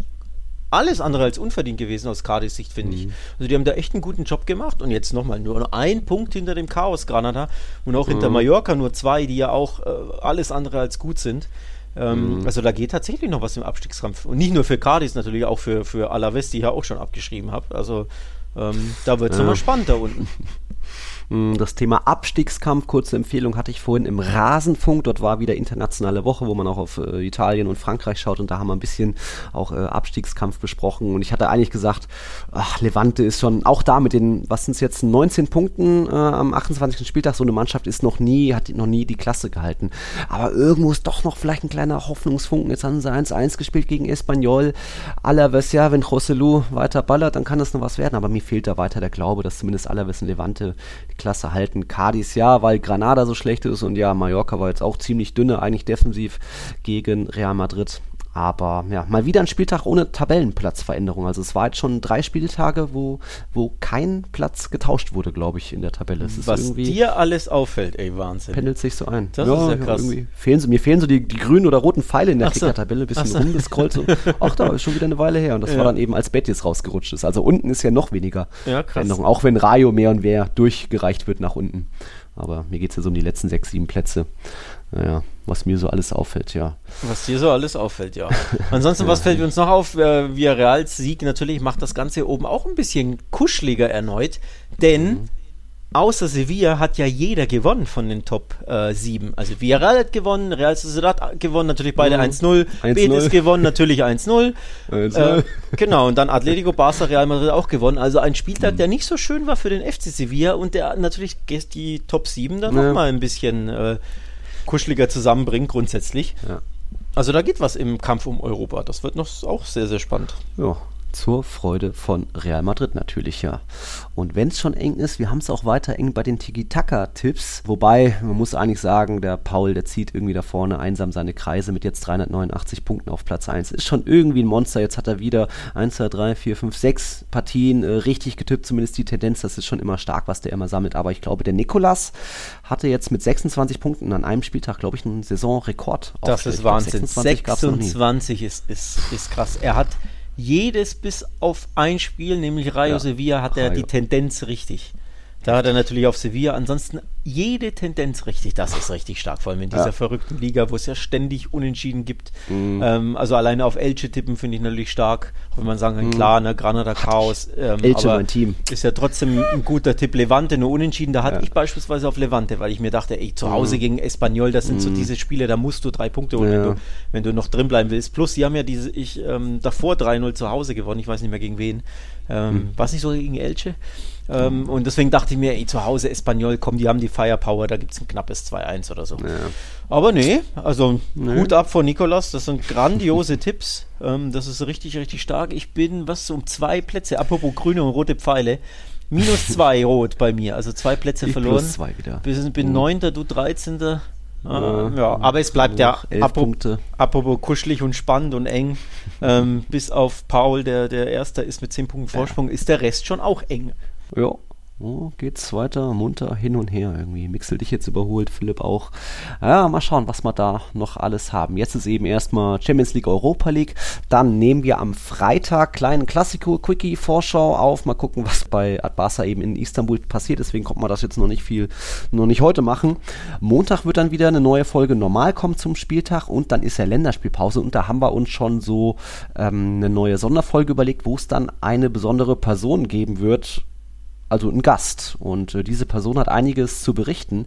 alles andere als unverdient gewesen aus Cardis Sicht, finde mhm. ich. Also die haben da echt einen guten Job gemacht und jetzt nochmal nur ein Punkt hinter dem Chaos Granada und auch mhm. hinter Mallorca nur zwei, die ja auch äh, alles andere als gut sind. Ähm, mhm. Also da geht tatsächlich noch was im Abstiegskampf. Und nicht nur für Cardis, natürlich auch für, für Alaves, die ich ja auch schon abgeschrieben habe. Also ähm, da wird es ja. nochmal spannend da unten. Hm, das Thema Abstiegskampf, kurze Empfehlung hatte ich vorhin im Rasenfunk. Dort war wieder internationale Woche, wo man auch auf äh, Italien und Frankreich schaut und da haben wir ein bisschen auch äh, Abstiegskampf besprochen. Und ich hatte eigentlich gesagt, ach, Levante ist schon auch da mit den, was sind es jetzt, 19 Punkten äh, am 28. Spieltag. So eine Mannschaft ist noch nie, hat noch nie die Klasse gehalten. Aber irgendwo ist doch noch vielleicht ein kleiner Hoffnungsfunken. Jetzt haben sie 1-1 gespielt gegen Espanyol. Alaves, ja, wenn Joselu weiter ballert, dann kann das noch was werden. Aber mir fehlt da weiter der Glaube, dass zumindest Alaves und Levante Klasse halten. Cadiz ja, weil Granada so schlecht ist und ja, Mallorca war jetzt auch ziemlich dünne, eigentlich defensiv gegen Real Madrid. Aber ja, mal wieder ein Spieltag ohne Tabellenplatzveränderung. Also es war jetzt schon drei Spieltage, wo, wo kein Platz getauscht wurde, glaube ich, in der Tabelle. Was dir alles auffällt, ey, Wahnsinn. Pendelt sich so ein. Das ja, ist ja krass. Fehlen so, mir fehlen so die, die grünen oder roten Pfeile in der so. Kicker-Tabelle, ein bisschen so. rumgescrollt. So. Ach, da ist schon wieder eine Weile her. Und das ja. war dann eben, als Betis rausgerutscht ist. Also unten ist ja noch weniger ja, Veränderung. Auch wenn Rayo mehr und mehr durchgereicht wird nach unten. Aber mir geht es ja so um die letzten sechs, sieben Plätze. Naja, was mir so alles auffällt, ja. Was dir so alles auffällt, ja. Ansonsten, was fällt uns noch auf? Äh, Villarreals Sieg natürlich macht das Ganze oben auch ein bisschen kuscheliger erneut, denn Mhm. außer Sevilla hat ja jeder gewonnen von den Top äh, 7. Also Villarreal hat gewonnen, Real Sociedad hat gewonnen, natürlich beide Mhm. 1-0, 1-0. Betis gewonnen, natürlich 1-0. 1-0. Äh, genau, und dann Atletico, Barca, Real Madrid auch gewonnen. Also ein Spieltag, Mhm. der nicht so schön war für den FC Sevilla und der natürlich die Top 7 dann Ja. nochmal ein bisschen äh, kuscheliger zusammenbringt, grundsätzlich. Ja. Also da geht was im Kampf um Europa. Das wird noch auch sehr, sehr spannend. Ja, zur Freude von Real Madrid natürlich, ja. Und wenn es schon eng ist, wir haben es auch weiter eng bei den Tiki-Taka-Tipps. Wobei, man muss eigentlich sagen, der Paul, der zieht irgendwie da vorne einsam seine Kreise mit jetzt 389 Punkten auf Platz 1. Ist schon irgendwie ein Monster. Jetzt hat er wieder 1, 2, 3, 4, 5, 6 Partien äh, richtig getippt. Zumindest die Tendenz, das ist schon immer stark, was der immer sammelt. Aber ich glaube, der Nikolas hatte jetzt mit 26 Punkten an einem Spieltag, glaube ich, einen Saisonrekord. Das ist Wahnsinn. 26 gab's noch nie. 26 ist, ist, ist krass. Er hat jedes bis auf ein Spiel, nämlich Rayo Ja. Sevilla, hat er Rayo. die Tendenz richtig. Da hat er natürlich auf Sevilla. Ansonsten jede Tendenz richtig. Das ist richtig stark, vor allem in dieser Ja. verrückten Liga, wo es ja ständig Unentschieden gibt. Mhm. Ähm, also alleine auf Elche tippen finde ich natürlich stark. Auch wenn man sagen kann, klar, ne, Granada Chaos. Ähm, Mhm. Elche mein Team. Ist ja trotzdem ein guter Tipp. Levante nur Unentschieden. Da hatte Ja. Mhm. ich beispielsweise auf Levante, weil ich mir dachte, ey, zu Hause gegen Espanyol, das sind so diese Spiele, da musst du drei Punkte holen, Ja. wenn, du, wenn du noch drin bleiben willst. Plus, sie haben ja diese, ich ähm, davor 3-0 zu Hause gewonnen, ich weiß nicht mehr gegen wen. Ähm, Mhm. War es nicht so gegen Elche? Ähm, und deswegen dachte ich mir, ey, zu Hause Espanyol, komm, die haben die Firepower, da gibt es ein knappes 2-1 oder so. Ja. Aber nee, also Nee. Hut ab von Nikolas, das sind grandiose Tipps. Ähm, das ist richtig, richtig stark. Ich bin, was, um zwei Plätze, apropos grüne und rote Pfeile, minus zwei rot bei mir, also zwei Plätze Ich verloren. plus zwei wieder. Wir bin Mhm. neunter, du 13. Ah, Ja. ja, aber es bleibt ja Elf apro- Punkte. apropos kuschelig und spannend und eng. ähm, bis auf Paul, der der Erster ist mit 10 Punkten Vorsprung, ist der Rest schon auch eng. Ja. Oh, geht's weiter, munter hin und her irgendwie. Mixel dich jetzt überholt, Philipp auch. Ja, mal schauen, was wir da noch alles haben. Jetzt ist eben erstmal Champions League, Europa League. Dann nehmen wir am Freitag kleinen Klassiko-Quickie-Vorschau auf. Mal gucken, was bei Adbasa eben in Istanbul passiert. Deswegen kommt man das jetzt noch nicht viel, noch nicht heute machen. Montag wird dann wieder eine neue Folge normal kommen zum Spieltag und dann ist ja Länderspielpause und da haben wir uns schon so ähm, eine neue Sonderfolge überlegt, wo es dann eine besondere Person geben wird, also ein Gast. Und äh, diese Person hat einiges zu berichten.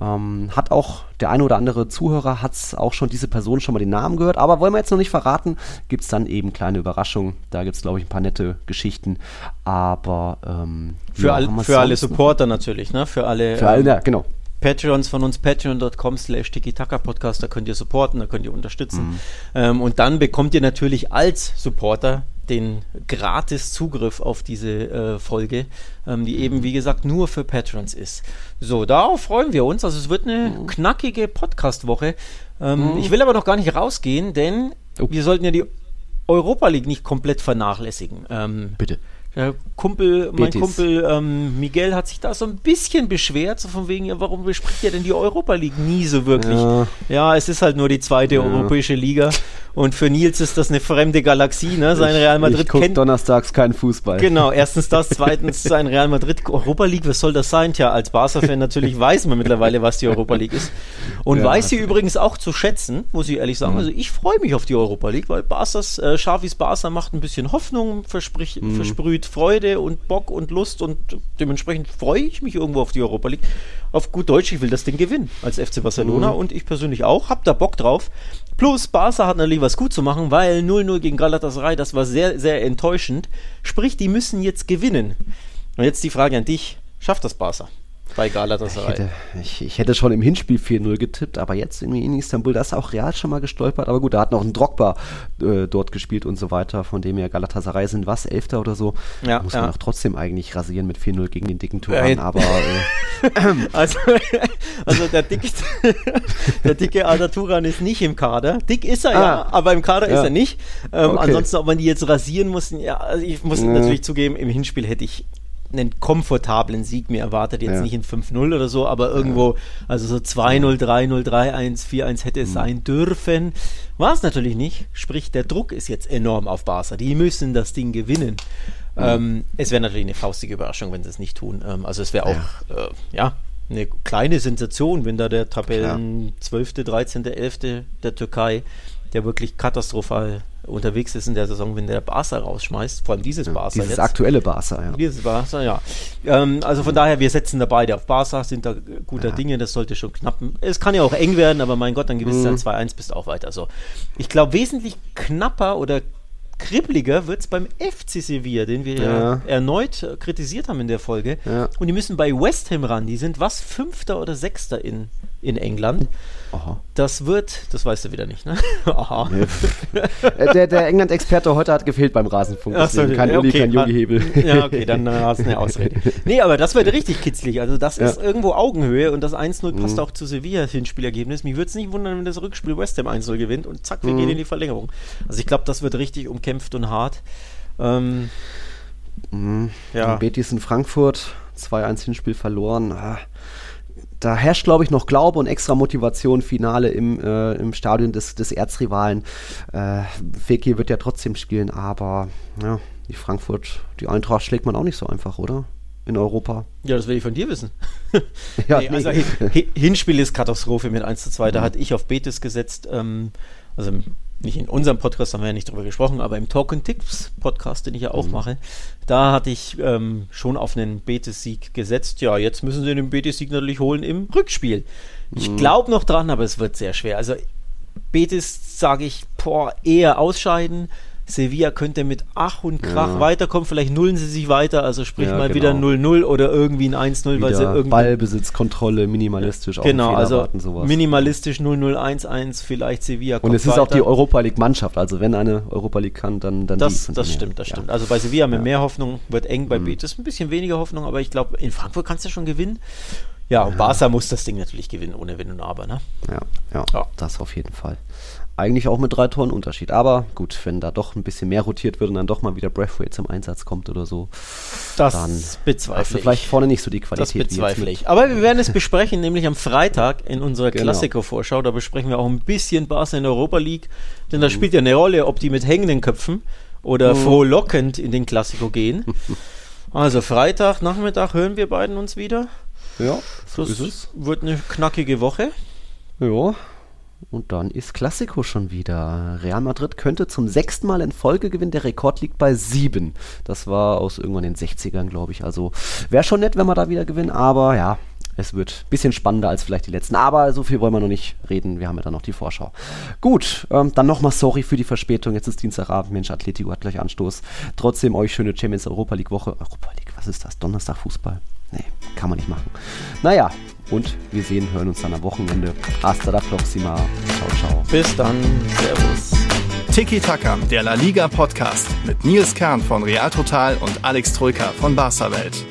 Ähm, hat auch der eine oder andere Zuhörer hat auch schon diese Person schon mal den Namen gehört, aber wollen wir jetzt noch nicht verraten, gibt es dann eben kleine Überraschungen. Da gibt es, glaube ich, ein paar nette Geschichten. Aber ähm, Für, ja, all, für alle noch? Supporter natürlich, ne? Für alle, Für alle, ähm, ja, genau. Patreons von uns, patreon.com slash Podcast, da könnt ihr supporten, da könnt ihr unterstützen. Mhm. Ähm, und dann bekommt ihr natürlich als Supporter den gratis Zugriff auf diese äh, Folge, ähm, die eben, wie gesagt, nur für Patrons ist. So, darauf freuen wir uns. Also es wird eine Mhm. knackige Podcast-Woche. Ähm, Ich will aber noch gar nicht rausgehen, denn Oh. wir sollten ja die Europa League nicht komplett vernachlässigen. Ähm, Bitte. Kumpel, mein Betis. Kumpel ähm, Miguel hat sich da so ein bisschen beschwert, so von wegen, ja, warum bespricht ihr denn die Europa League nie so wirklich? Ja, Ja. es ist halt nur die zweite europäische Liga und für Nils ist das eine fremde Galaxie, ne? Sein Real ich Madrid guck kennt. donnerstags keinen Fußball. Genau, erstens das, zweitens sein Real Madrid Europa League, was soll das sein? Tja, als Barca-Fan natürlich weiß man mittlerweile, was die Europa League ist. Und Ja, weiß sie übrigens auch zu schätzen, muss ich ehrlich sagen. Also ich freue mich auf die Europa League, weil Barca's, äh, Xavis Barca macht ein bisschen Hoffnung, versprich, versprüht Freude und Bock und Lust und dementsprechend freue ich mich irgendwo auf die Europa League. Auf gut Deutsch, ich will das Ding gewinnen als FC Barcelona und ich persönlich auch, hab da Bock drauf. Plus Barca hat natürlich was gut zu machen, weil 0-0 gegen Galatasaray, das war sehr, sehr enttäuschend. Sprich, die müssen jetzt gewinnen. Und jetzt die Frage an dich, schafft das Barca bei Ich Galatasaray? hätte, ich, ich hätte schon im Hinspiel 4-0 getippt, aber jetzt irgendwie in Istanbul, da ist auch Real schon mal gestolpert. Aber gut, da hat noch ein Drogba äh, dort gespielt und so weiter, von dem her Galatasaray sind was, Elfter oder so. Ja, Muss ja. man auch trotzdem eigentlich rasieren mit 4-0 gegen den dicken Ja, Turan, aber äh, Also, also der, dicke, der dicke Arda Turan ist nicht im Kader. Dick ist er ja, Ah. aber im Kader Ja. ist er nicht. Ähm, Okay. Ansonsten, ob man die jetzt rasieren muss, ja, also ich muss Ja. natürlich zugeben, im Hinspiel hätte ich einen komfortablen Sieg mir erwartet, jetzt Ja. nicht in 5-0 oder so, aber irgendwo, also so 2-0, 3-0, 3-1, 4-1 hätte Mhm. es sein dürfen. War es natürlich nicht. Sprich, der Druck ist jetzt enorm auf Barca. Die müssen das Ding gewinnen. Mhm. Ähm, es wäre natürlich eine faustige Überraschung, wenn sie es nicht tun. Ähm, also es wäre auch, ja. Äh, ja, eine kleine Sensation, wenn da der Tabellen 12., 13., 11. der Türkei, der wirklich katastrophal unterwegs ist in der Saison, wenn der Barca rausschmeißt, vor allem dieses ja, Barca Dieses jetzt. aktuelle Barca, ja. Dieses Barca, ja. Ähm, also von daher, wir setzen da beide auf Barca, sind da guter ja. Dinge, das sollte schon knappen. Es kann ja auch eng werden, aber mein Gott, dann gewinnst du mhm. dann 2-1, bist auch weiter. So. Ich glaube, wesentlich knapper oder kribbeliger wird es beim FC Sevilla, den wir ja. erneut kritisiert haben in der Folge. Ja. Und die müssen bei West Ham ran. Die sind was? Fünfter oder Sechster in, in England. Aha. Das wird, das weißt du wieder nicht, ne? Aha. Äh, der, der England-Experte heute hat gefehlt beim Rasenfunk. Ach so, kein okay. Uli, kein Jogi Hebel. Ja, okay, dann äh, hast du eine Ausrede. Nee, aber das wird richtig kitzlig. Also, das ja. ist irgendwo Augenhöhe und das 1-0 mhm. passt auch zu Sevillas Hinspielergebnis. Mich würde es nicht wundern, wenn das Rückspiel West Ham 1-0 gewinnt und zack, wir mhm. gehen in die Verlängerung. Also, ich glaube, das wird richtig umkämpft und hart. Ähm, mhm. Ja. Betis in Frankfurt, 2-1 Hinspiel verloren. Ah da herrscht, glaube ich, noch Glaube und extra Motivation, Finale im, äh, im Stadion des, des Erzrivalen. Äh, Fekir wird ja trotzdem spielen, aber ja, die Frankfurt, die Eintracht schlägt man auch nicht so einfach, oder? In Europa. Ja, das will ich von dir wissen. ja, nee, also nee. Hinspiel ist Katastrophe mit 1 zu 2. Da mhm. hatte ich auf Betis gesetzt. Ähm, also nicht in unserem Podcast haben wir ja nicht drüber gesprochen, aber im Talk Tips Podcast, den ich ja auch mhm. mache, da hatte ich ähm, schon auf einen Betis-Sieg gesetzt. Ja, jetzt müssen sie den Betis-Sieg natürlich holen im Rückspiel. Ich mhm. glaube noch dran, aber es wird sehr schwer. Also Betis sage ich, boah, eher ausscheiden. Sevilla könnte mit Ach und Krach ja. weiterkommen. Vielleicht nullen sie sich weiter, also sprich ja, mal genau. wieder 0-0 oder irgendwie ein 1-0, weil sie irgendwie. Ballbesitzkontrolle, minimalistisch, genau, also sowas. minimalistisch 0-0, 1-1, vielleicht Sevilla. Und es ist weiter. auch die Europa League-Mannschaft, also wenn eine Europa League kann, dann, dann das. Die das stimmt, das ja. stimmt. Also bei Sevilla mit mehr Hoffnung, wird eng, bei mhm. Betis ein bisschen weniger Hoffnung, aber ich glaube, in Frankfurt kannst du schon gewinnen. Ja, und Barca muss das Ding natürlich gewinnen, ohne Wenn und Aber, ne? Ja, ja, das auf jeden Fall eigentlich auch mit drei Toren Unterschied. Aber gut, wenn da doch ein bisschen mehr rotiert wird und dann doch mal wieder Breathway zum Einsatz kommt oder so, das dann bezweifle ich. vielleicht vorne nicht so die Qualität. Das bezweifle ich. Aber wir werden es besprechen, nämlich am Freitag in unserer genau. Klassiker-Vorschau. Da besprechen wir auch ein bisschen Barca in der Europa League, denn da mhm. spielt ja eine Rolle, ob die mit hängenden Köpfen oder mhm. frohlockend in den Klassiko gehen. also Freitag, Nachmittag hören wir beiden uns wieder. Ja, so das ist es. Wird eine knackige Woche. Ja, und dann ist Klassiko schon wieder. Real Madrid könnte zum sechsten Mal in Folge gewinnen. Der Rekord liegt bei sieben. Das war aus irgendwann den 60ern, glaube ich. Also wäre schon nett, wenn wir da wieder gewinnen. Aber ja, es wird ein bisschen spannender als vielleicht die letzten. Aber so viel wollen wir noch nicht reden. Wir haben ja dann noch die Vorschau. Gut, ähm, dann nochmal sorry für die Verspätung. Jetzt ist Dienstagabend. Mensch, Atletico hat gleich Anstoß. Trotzdem euch schöne Champions Europa League Woche. Europa League, was ist das? Donnerstag Fußball? Nee, kann man nicht machen. Naja, und wir sehen, hören uns dann am Wochenende. Hasta la próxima. Ciao, ciao. Bis dann. Servus. Tiki Taka, der La Liga Podcast mit Nils Kern von Real Total und Alex Troika von Barca Welt.